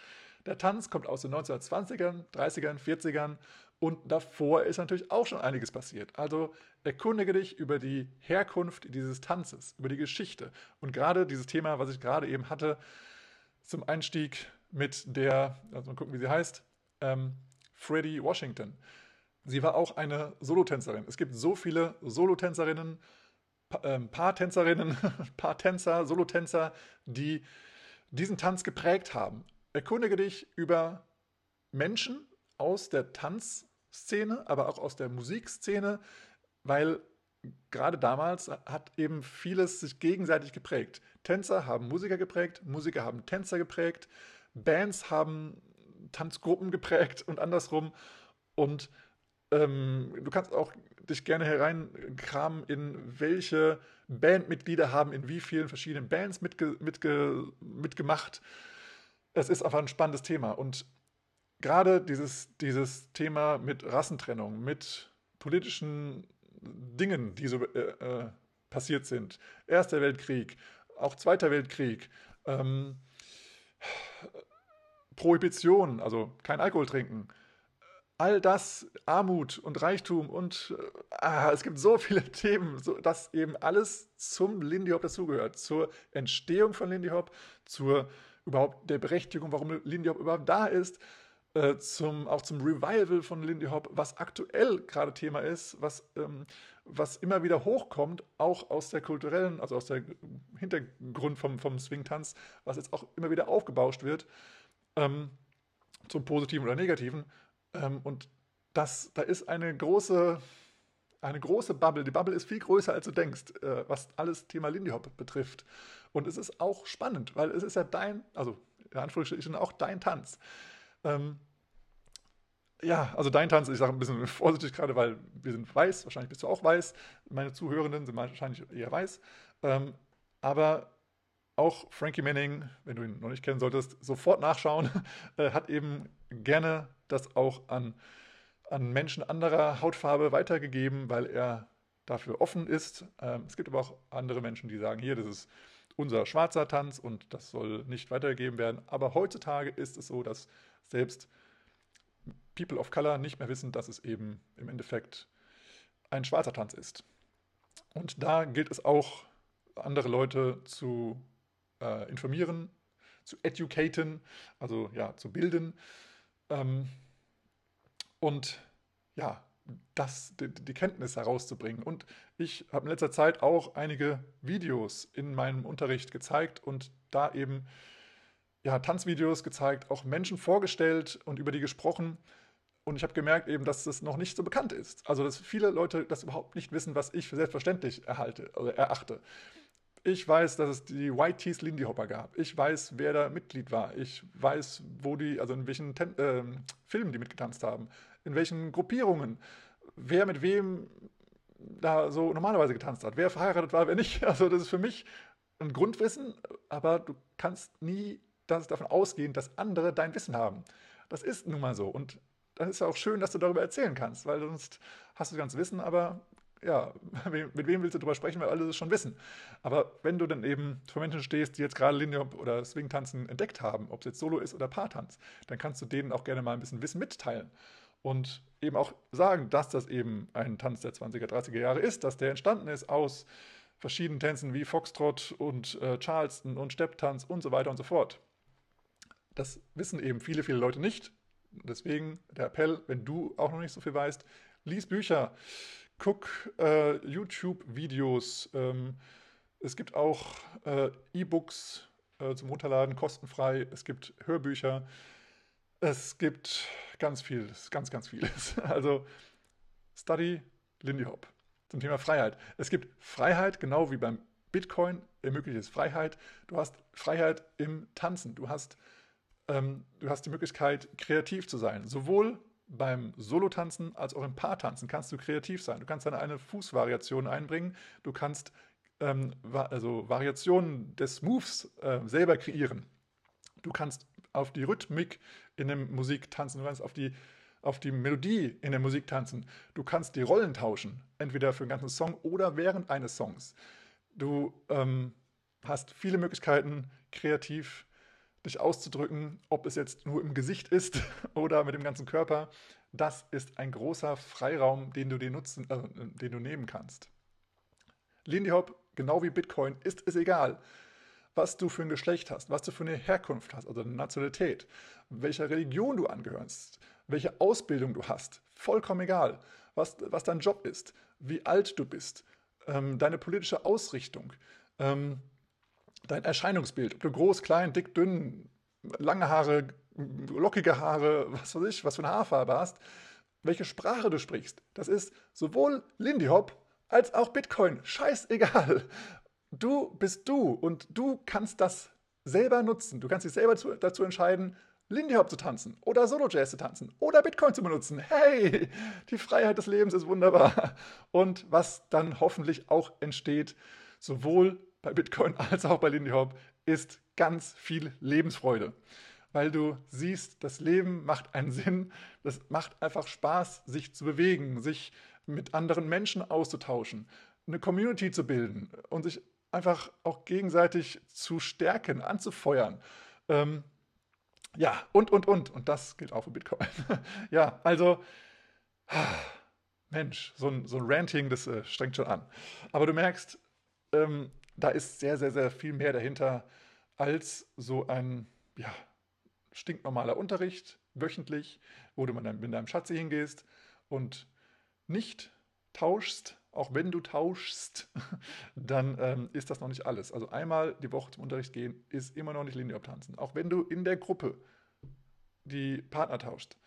A: Der Tanz kommt aus den 1920ern, 30ern, 40ern und davor ist natürlich auch schon einiges passiert. Also erkundige dich über die Herkunft dieses Tanzes, über die Geschichte. Und gerade dieses Thema, was ich gerade eben hatte, zum Einstieg mit der, also mal gucken, wie sie heißt, ähm, Freddie Washington. Sie war auch eine Solotänzerin. Es gibt so viele Solotänzerinnen, ähm, Paartänzerinnen, Paartänzer, Solotänzer, die diesen Tanz geprägt haben. Erkundige dich über Menschen aus der Tanzszene, aber auch aus der Musikszene, weil gerade damals hat eben vieles sich gegenseitig geprägt. Tänzer haben Musiker geprägt, Musiker haben Tänzer geprägt, Bands haben Tanzgruppen geprägt und andersrum. Und ähm, du kannst auch dich gerne hereinkramen, in welche Bandmitglieder haben in wie vielen verschiedenen Bands mitge mitge mitgemacht. Es ist einfach ein spannendes Thema. Und gerade dieses, dieses Thema mit Rassentrennung, mit politischen Dingen, die so äh, äh, passiert sind, Erster Weltkrieg, auch Zweiter Weltkrieg, ähm, Prohibition, also kein Alkohol trinken, all das, Armut und Reichtum und äh, ah, es gibt so viele Themen, so, dass eben alles zum Lindy Hop dazugehört, zur Entstehung von Lindy Hop, zur überhaupt der Berechtigung, warum Lindy Hop überhaupt da ist, äh, zum, auch zum Revival von Lindy Hop, was aktuell gerade Thema ist, was, ähm, was immer wieder hochkommt, auch aus der kulturellen, also aus der Hintergrund vom, vom Swing-Tanz, was jetzt auch immer wieder aufgebauscht wird, ähm, zum Positiven oder Negativen. Ähm, und das, da ist eine große, eine große Bubble. Die Bubble ist viel größer, als du denkst, äh, was alles Thema Lindy Hop betrifft. Und es ist auch spannend, weil es ist ja dein, also in Anführungsstrichen auch dein Tanz. Ähm, ja, also dein Tanz, ich sage ein bisschen vorsichtig gerade, weil wir sind weiß, wahrscheinlich bist du auch weiß. Meine Zuhörenden sind wahrscheinlich eher weiß. Ähm, aber auch Frankie Manning, wenn du ihn noch nicht kennen solltest, sofort nachschauen, äh, hat eben gerne das auch an, an Menschen anderer Hautfarbe weitergegeben, weil er dafür offen ist. Ähm, es gibt aber auch andere Menschen, die sagen, hier, das ist unser schwarzer Tanz und das soll nicht weitergegeben werden. Aber heutzutage ist es so, dass selbst People of Color nicht mehr wissen, dass es eben im Endeffekt ein schwarzer Tanz ist. Und da gilt es auch, andere Leute zu äh, informieren, zu educaten, also ja, zu bilden. Ähm, und ja, das, die, die, Kenntnis herauszubringen. Und ich habe in letzter Zeit auch einige Videos in meinem Unterricht gezeigt und da eben ja, Tanzvideos gezeigt, auch Menschen vorgestellt und über die gesprochen. Und ich habe gemerkt eben, dass das noch nicht so bekannt ist. Also, dass viele Leute das überhaupt nicht wissen, was ich für selbstverständlich erhalte oder erachte. Ich weiß, dass es die White Tees Lindy Hopper gab. Ich weiß, wer da Mitglied war. Ich weiß, wo die, also in welchen Ten äh, Filmen die mitgetanzt haben, in welchen Gruppierungen, wer mit wem da so normalerweise getanzt hat, wer verheiratet war, wer nicht. Also das ist für mich ein Grundwissen, aber du kannst nie das davon ausgehen, dass andere dein Wissen haben. Das ist nun mal so. Und dann ist ja auch schön, dass du darüber erzählen kannst, weil sonst hast du das ganze Wissen, aber ja, mit wem willst du darüber sprechen, weil alle das schon wissen. Aber wenn du dann eben vor Menschen stehst, die jetzt gerade Linie oder Swing-Tanzen entdeckt haben, ob es jetzt Solo ist oder Paartanz, dann kannst du denen auch gerne mal ein bisschen Wissen mitteilen. Und eben auch sagen, dass das eben ein Tanz der 20er, 30er Jahre ist, dass der entstanden ist aus verschiedenen Tänzen wie Foxtrot und äh, Charleston und Stepptanz und so weiter und so fort. Das wissen eben viele, viele Leute nicht. Deswegen der Appell, wenn du auch noch nicht so viel weißt, lies Bücher, guck äh, YouTube-Videos. Ähm, es gibt auch äh, E-Books äh, zum Runterladen, kostenfrei. Es gibt Hörbücher. Es gibt ganz vieles, ganz, ganz vieles. Also Study Lindy Hop zum Thema Freiheit. Es gibt Freiheit, genau wie beim Bitcoin ermöglicht es Freiheit. Du hast Freiheit im Tanzen. Du hast, ähm, du hast die Möglichkeit, kreativ zu sein. Sowohl beim Solotanzen als auch im Paartanzen kannst du kreativ sein. Du kannst dann eine Fußvariation einbringen. Du kannst ähm, also Variationen des Moves äh, selber kreieren. Du kannst auf die Rhythmik in der Musik tanzen. Du kannst auf die auf die Melodie in der Musik tanzen. Du kannst die Rollen tauschen, entweder für einen ganzen Song oder während eines Songs. Du ähm, hast viele Möglichkeiten, kreativ dich auszudrücken, ob es jetzt nur im Gesicht ist oder mit dem ganzen Körper. Das ist ein großer Freiraum, den du, dir nutzen, äh, den du nehmen kannst. Lindy Hop, genau wie Bitcoin, ist es egal, was du für ein Geschlecht hast, was du für eine Herkunft hast, also eine Nationalität, welcher Religion du angehörst, welche Ausbildung du hast. Vollkommen egal, was, was dein Job ist, wie alt du bist, ähm, deine politische Ausrichtung, ähm, dein Erscheinungsbild, ob du groß, klein, dick, dünn, lange Haare, lockige Haare, was weiß ich, was für eine Haarfarbe hast, welche Sprache du sprichst. Das ist sowohl Lindy Hop als auch Bitcoin. Scheißegal. Du bist du und du kannst das selber nutzen. Du kannst dich selber dazu entscheiden, Lindy Hop zu tanzen oder Solo Jazz zu tanzen oder Bitcoin zu benutzen. Hey, die Freiheit des Lebens ist wunderbar. Und was dann hoffentlich auch entsteht, sowohl bei Bitcoin als auch bei Lindy Hop, ist ganz viel Lebensfreude. Weil du siehst, das Leben macht einen Sinn, das macht einfach Spaß, sich zu bewegen, sich mit anderen Menschen auszutauschen, eine Community zu bilden und sich einfach auch gegenseitig zu stärken, anzufeuern. Ähm, ja, und, und, und. Und das gilt auch für Bitcoin. ja, also, Mensch, so ein, so ein Ranting, das äh, strengt schon an. Aber du merkst, ähm, da ist sehr, sehr, sehr viel mehr dahinter als so ein, ja, stinknormaler Unterricht, wöchentlich, wo du mit deinem, mit deinem Schatzi hingehst und nicht tauschst, auch wenn du tauschst, dann ähm, ist das noch nicht alles. Also einmal die Woche zum Unterricht gehen ist immer noch nicht linear tanzen. Auch wenn du in der Gruppe die Partner tauscht,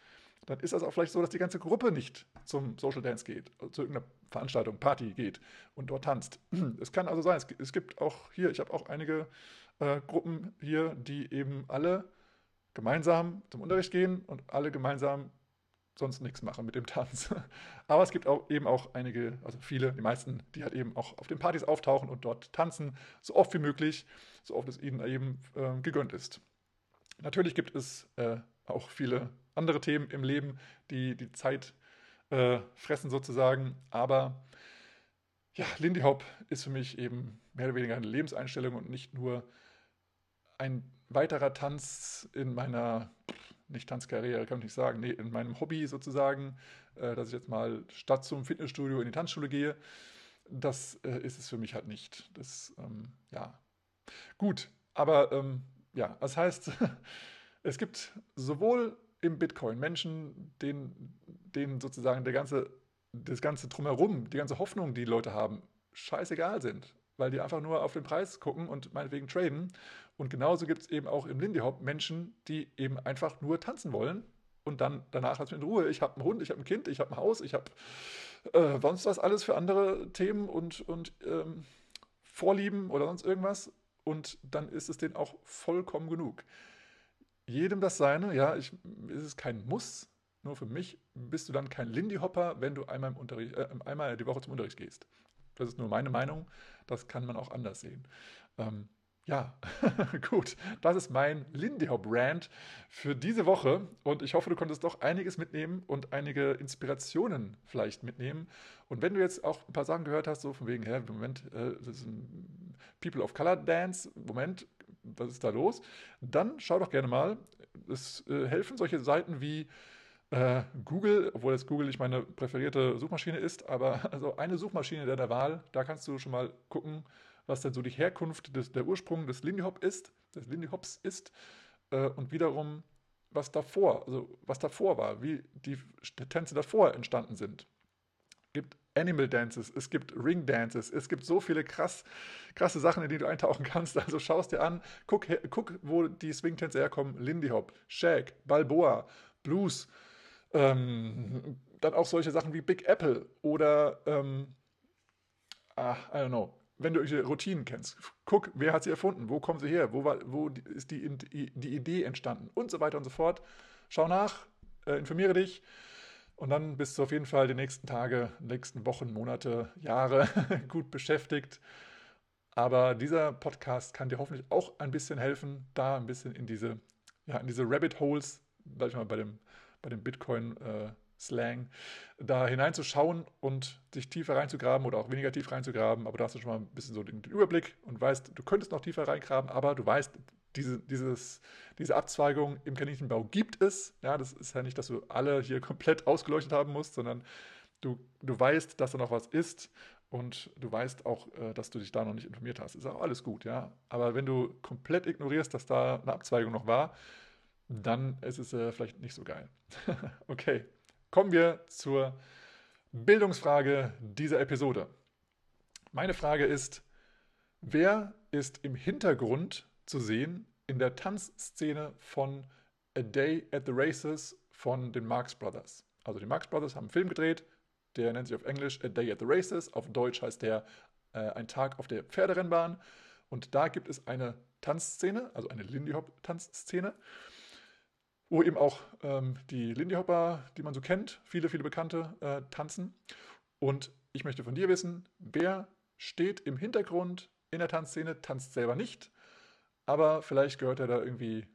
A: dann ist das auch vielleicht so, dass die ganze Gruppe nicht zum Social Dance geht, zu irgendeiner Veranstaltung, Party geht und dort tanzt. Es kann also sein, es gibt auch hier, ich habe auch einige äh, Gruppen hier, die eben alle gemeinsam zum Unterricht gehen und alle gemeinsam sonst nichts machen mit dem Tanz. Aber es gibt auch eben auch einige, also viele, die meisten, die halt eben auch auf den Partys auftauchen und dort tanzen, so oft wie möglich, so oft es ihnen eben äh, gegönnt ist. Natürlich gibt es äh, auch viele andere Themen im Leben, die die Zeit äh, fressen sozusagen, aber ja, Lindy Hop ist für mich eben mehr oder weniger eine Lebenseinstellung und nicht nur ein weiterer Tanz in meiner nicht Tanzkarriere, kann ich nicht sagen, nee, in meinem Hobby sozusagen, äh, dass ich jetzt mal statt zum Fitnessstudio in die Tanzschule gehe, das äh, ist es für mich halt nicht. Das, ähm, ja, gut, aber ähm, ja, das heißt, es gibt sowohl im Bitcoin Menschen, denen, denen sozusagen der ganze, das ganze Drumherum, die ganze Hoffnung, die, die Leute haben, scheißegal sind, weil die einfach nur auf den Preis gucken und meinetwegen traden und genauso gibt es eben auch im Lindy Hop Menschen, die eben einfach nur tanzen wollen und dann danach hat in Ruhe. Ich habe einen Hund, ich habe ein Kind, ich habe ein Haus, ich habe äh, sonst was alles für andere Themen und, und ähm, Vorlieben oder sonst irgendwas. Und dann ist es denen auch vollkommen genug. Jedem das seine, ja, ich, ist es kein Muss. Nur für mich bist du dann kein Lindy Hopper, wenn du einmal, äh, einmal die Woche zum Unterricht gehst. Das ist nur meine Meinung. Das kann man auch anders sehen. Ähm, ja, gut. Das ist mein Rant für diese Woche. Und ich hoffe, du konntest doch einiges mitnehmen und einige Inspirationen vielleicht mitnehmen. Und wenn du jetzt auch ein paar Sachen gehört hast, so von wegen, hä, Moment, äh, das ist ein People of Color Dance, Moment, was ist da los? Dann schau doch gerne mal. Es äh, helfen solche Seiten wie äh, Google, obwohl jetzt Google nicht meine präferierte Suchmaschine ist, aber also eine Suchmaschine der Wahl, da kannst du schon mal gucken, was denn so die Herkunft des, der Ursprung des Lindy Hop ist, des Lindy Hops ist äh, und wiederum was davor, also was davor war, wie die Tänze davor entstanden sind. Es gibt Animal Dances, es gibt Ring Dances, es gibt so viele krass, krasse Sachen, in die du eintauchen kannst. Also schau es dir an, guck, guck wo die Swing-Tänze herkommen. Lindy Hop, Shag, Balboa, Blues, ähm, dann auch solche Sachen wie Big Apple oder ähm, ah, I don't know, wenn du irgendwelche Routinen kennst, guck, wer hat sie erfunden, wo kommen sie her, wo, war, wo ist die, die Idee entstanden und so weiter und so fort. Schau nach, äh, informiere dich und dann bist du auf jeden Fall die nächsten Tage, nächsten Wochen, Monate, Jahre gut beschäftigt. Aber dieser Podcast kann dir hoffentlich auch ein bisschen helfen, da ein bisschen in diese, ja, in diese Rabbit Holes, sag ich mal, bei dem bei dem Bitcoin äh, Slang, da hineinzuschauen und sich tiefer reinzugraben oder auch weniger tief reinzugraben. Aber da hast du schon mal ein bisschen so den, den Überblick und weißt, du könntest noch tiefer reingraben, aber du weißt, diese, dieses, diese Abzweigung im Kaninchenbau gibt es. Ja, das ist ja nicht, dass du alle hier komplett ausgeleuchtet haben musst, sondern du, du weißt, dass da noch was ist und du weißt auch, äh, dass du dich da noch nicht informiert hast. Ist auch alles gut, ja. Aber wenn du komplett ignorierst, dass da eine Abzweigung noch war, dann ist es äh, vielleicht nicht so geil. okay, kommen wir zur Bildungsfrage dieser Episode. Meine Frage ist, wer ist im Hintergrund zu sehen in der Tanzszene von A Day at the Races von den Marx Brothers? Also die Marx Brothers haben einen Film gedreht, der nennt sich auf Englisch A Day at the Races. Auf Deutsch heißt der äh, Ein Tag auf der Pferderennbahn. Und da gibt es eine Tanzszene, also eine Lindy Hop-Tanzszene, wo eben auch ähm, die Lindy Hopper, die man so kennt, viele, viele Bekannte, äh, tanzen. Und ich möchte von dir wissen, wer steht im Hintergrund in der Tanzszene, tanzt selber nicht, aber vielleicht gehört er da irgendwie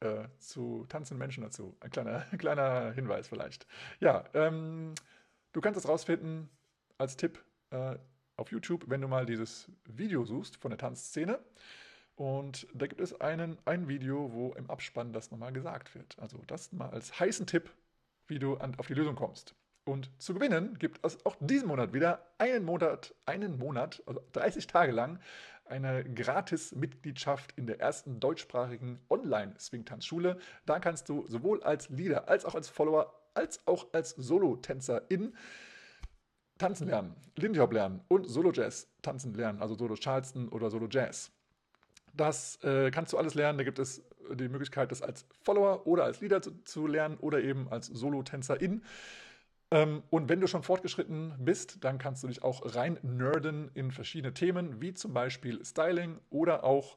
A: äh, zu tanzenden Menschen dazu. Ein kleiner, kleiner Hinweis vielleicht. Ja, ähm, Du kannst es rausfinden als Tipp äh, auf YouTube, wenn du mal dieses Video suchst von der Tanzszene. Und da gibt es einen, ein Video, wo im Abspann das nochmal gesagt wird. Also das mal als heißen Tipp, wie du an, auf die Lösung kommst. Und zu gewinnen gibt es auch diesen Monat wieder einen Monat, einen Monat, also 30 Tage lang, eine Gratis-Mitgliedschaft in der ersten deutschsprachigen Online-Swingtanzschule. Da kannst du sowohl als Leader als auch als Follower als auch als Solo-Tänzerin tanzen lernen, Lindy Hop lernen und Solo-Jazz tanzen lernen, also Solo-Charleston oder Solo-Jazz. Das äh, kannst du alles lernen. Da gibt es die Möglichkeit, das als Follower oder als Leader zu, zu lernen oder eben als Solo-Tänzerin. Ähm, und wenn du schon fortgeschritten bist, dann kannst du dich auch rein nerden in verschiedene Themen, wie zum Beispiel Styling oder auch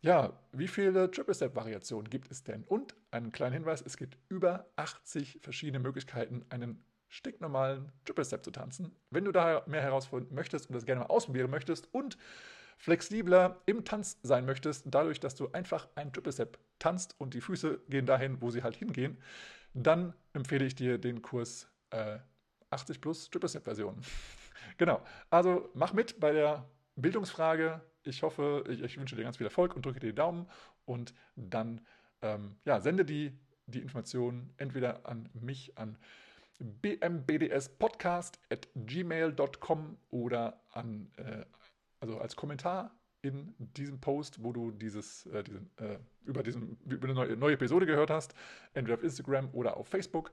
A: ja, wie viele Triple Step Variationen gibt es denn? Und einen kleinen Hinweis, es gibt über 80 verschiedene Möglichkeiten, einen stinknormalen Triple Step zu tanzen. Wenn du da mehr herausfinden möchtest und das gerne mal ausprobieren möchtest und flexibler im Tanz sein möchtest, dadurch, dass du einfach einen Triple Step tanzt und die Füße gehen dahin, wo sie halt hingehen, dann empfehle ich dir den Kurs äh, 80 plus Triple Step Version. genau. Also mach mit bei der Bildungsfrage ich hoffe, ich, ich, wünsche dir ganz viel Erfolg und drücke dir die Daumen und dann ähm, ja, sende die, die Informationen entweder an mich, an bmbdspodcast.gmail.com oder an, äh, also als Kommentar in diesem Post, wo du dieses, äh, diesen, äh, über, diesen, über eine neue, neue, Episode gehört hast, entweder auf Instagram oder auf Facebook.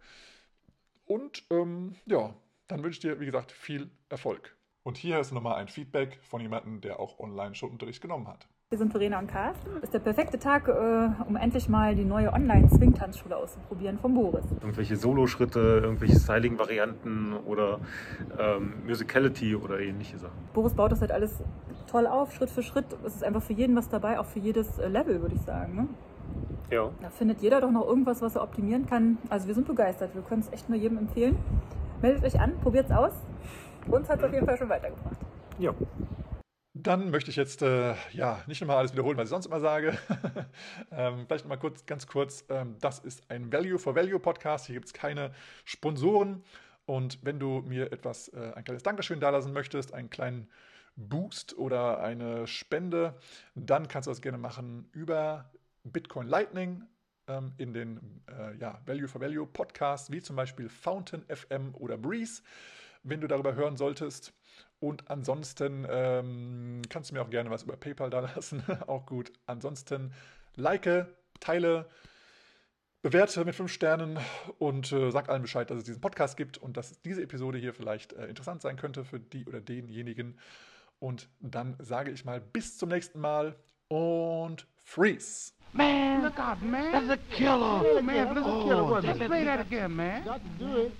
A: Und ähm, ja, dann wünsche ich dir, wie gesagt, viel Erfolg. Und hier ist nochmal ein Feedback von jemandem, der auch online schon Unterricht genommen hat.
C: Wir sind Verena und Carsten. Ist der perfekte Tag, äh, um endlich mal die neue Online-Swing-Tanzschule auszuprobieren von Boris.
D: Irgendwelche Soloschritte, irgendwelche Styling-Varianten oder ähm, Musicality oder ähnliche Sachen.
C: Boris baut das halt alles toll auf, Schritt für Schritt. Es ist einfach für jeden was dabei, auch für jedes äh, Level, würde ich sagen. Ne?
D: Ja.
C: Da findet jeder doch noch irgendwas, was er optimieren kann. Also wir sind begeistert. Wir können es echt nur jedem empfehlen. Meldet euch an, probiert es aus. Uns hat es auf jeden Fall schon weitergebracht.
D: Ja.
A: Dann möchte ich jetzt äh, ja nicht nochmal alles wiederholen, was ich sonst immer sage. ähm, vielleicht nochmal kurz, ganz kurz. Ähm, das ist ein Value for Value Podcast. Hier gibt es keine Sponsoren. Und wenn du mir etwas, äh, ein kleines Dankeschön dalassen möchtest, einen kleinen Boost oder eine Spende, dann kannst du das gerne machen über Bitcoin Lightning ähm, in den äh, ja, Value for Value Podcasts, wie zum Beispiel Fountain FM oder Breeze wenn du darüber hören solltest. Und ansonsten ähm, kannst du mir auch gerne was über PayPal da lassen. auch gut. Ansonsten like, teile, bewerte mit fünf Sternen und äh, sag allen Bescheid, dass es diesen Podcast gibt und dass diese Episode hier vielleicht äh, interessant sein könnte für die oder denjenigen. Und dann sage ich mal bis zum nächsten Mal und freeze. Man, look out, man. That's a killer. man, that's a killer. Oh, Let's play that again, man. Got to do it.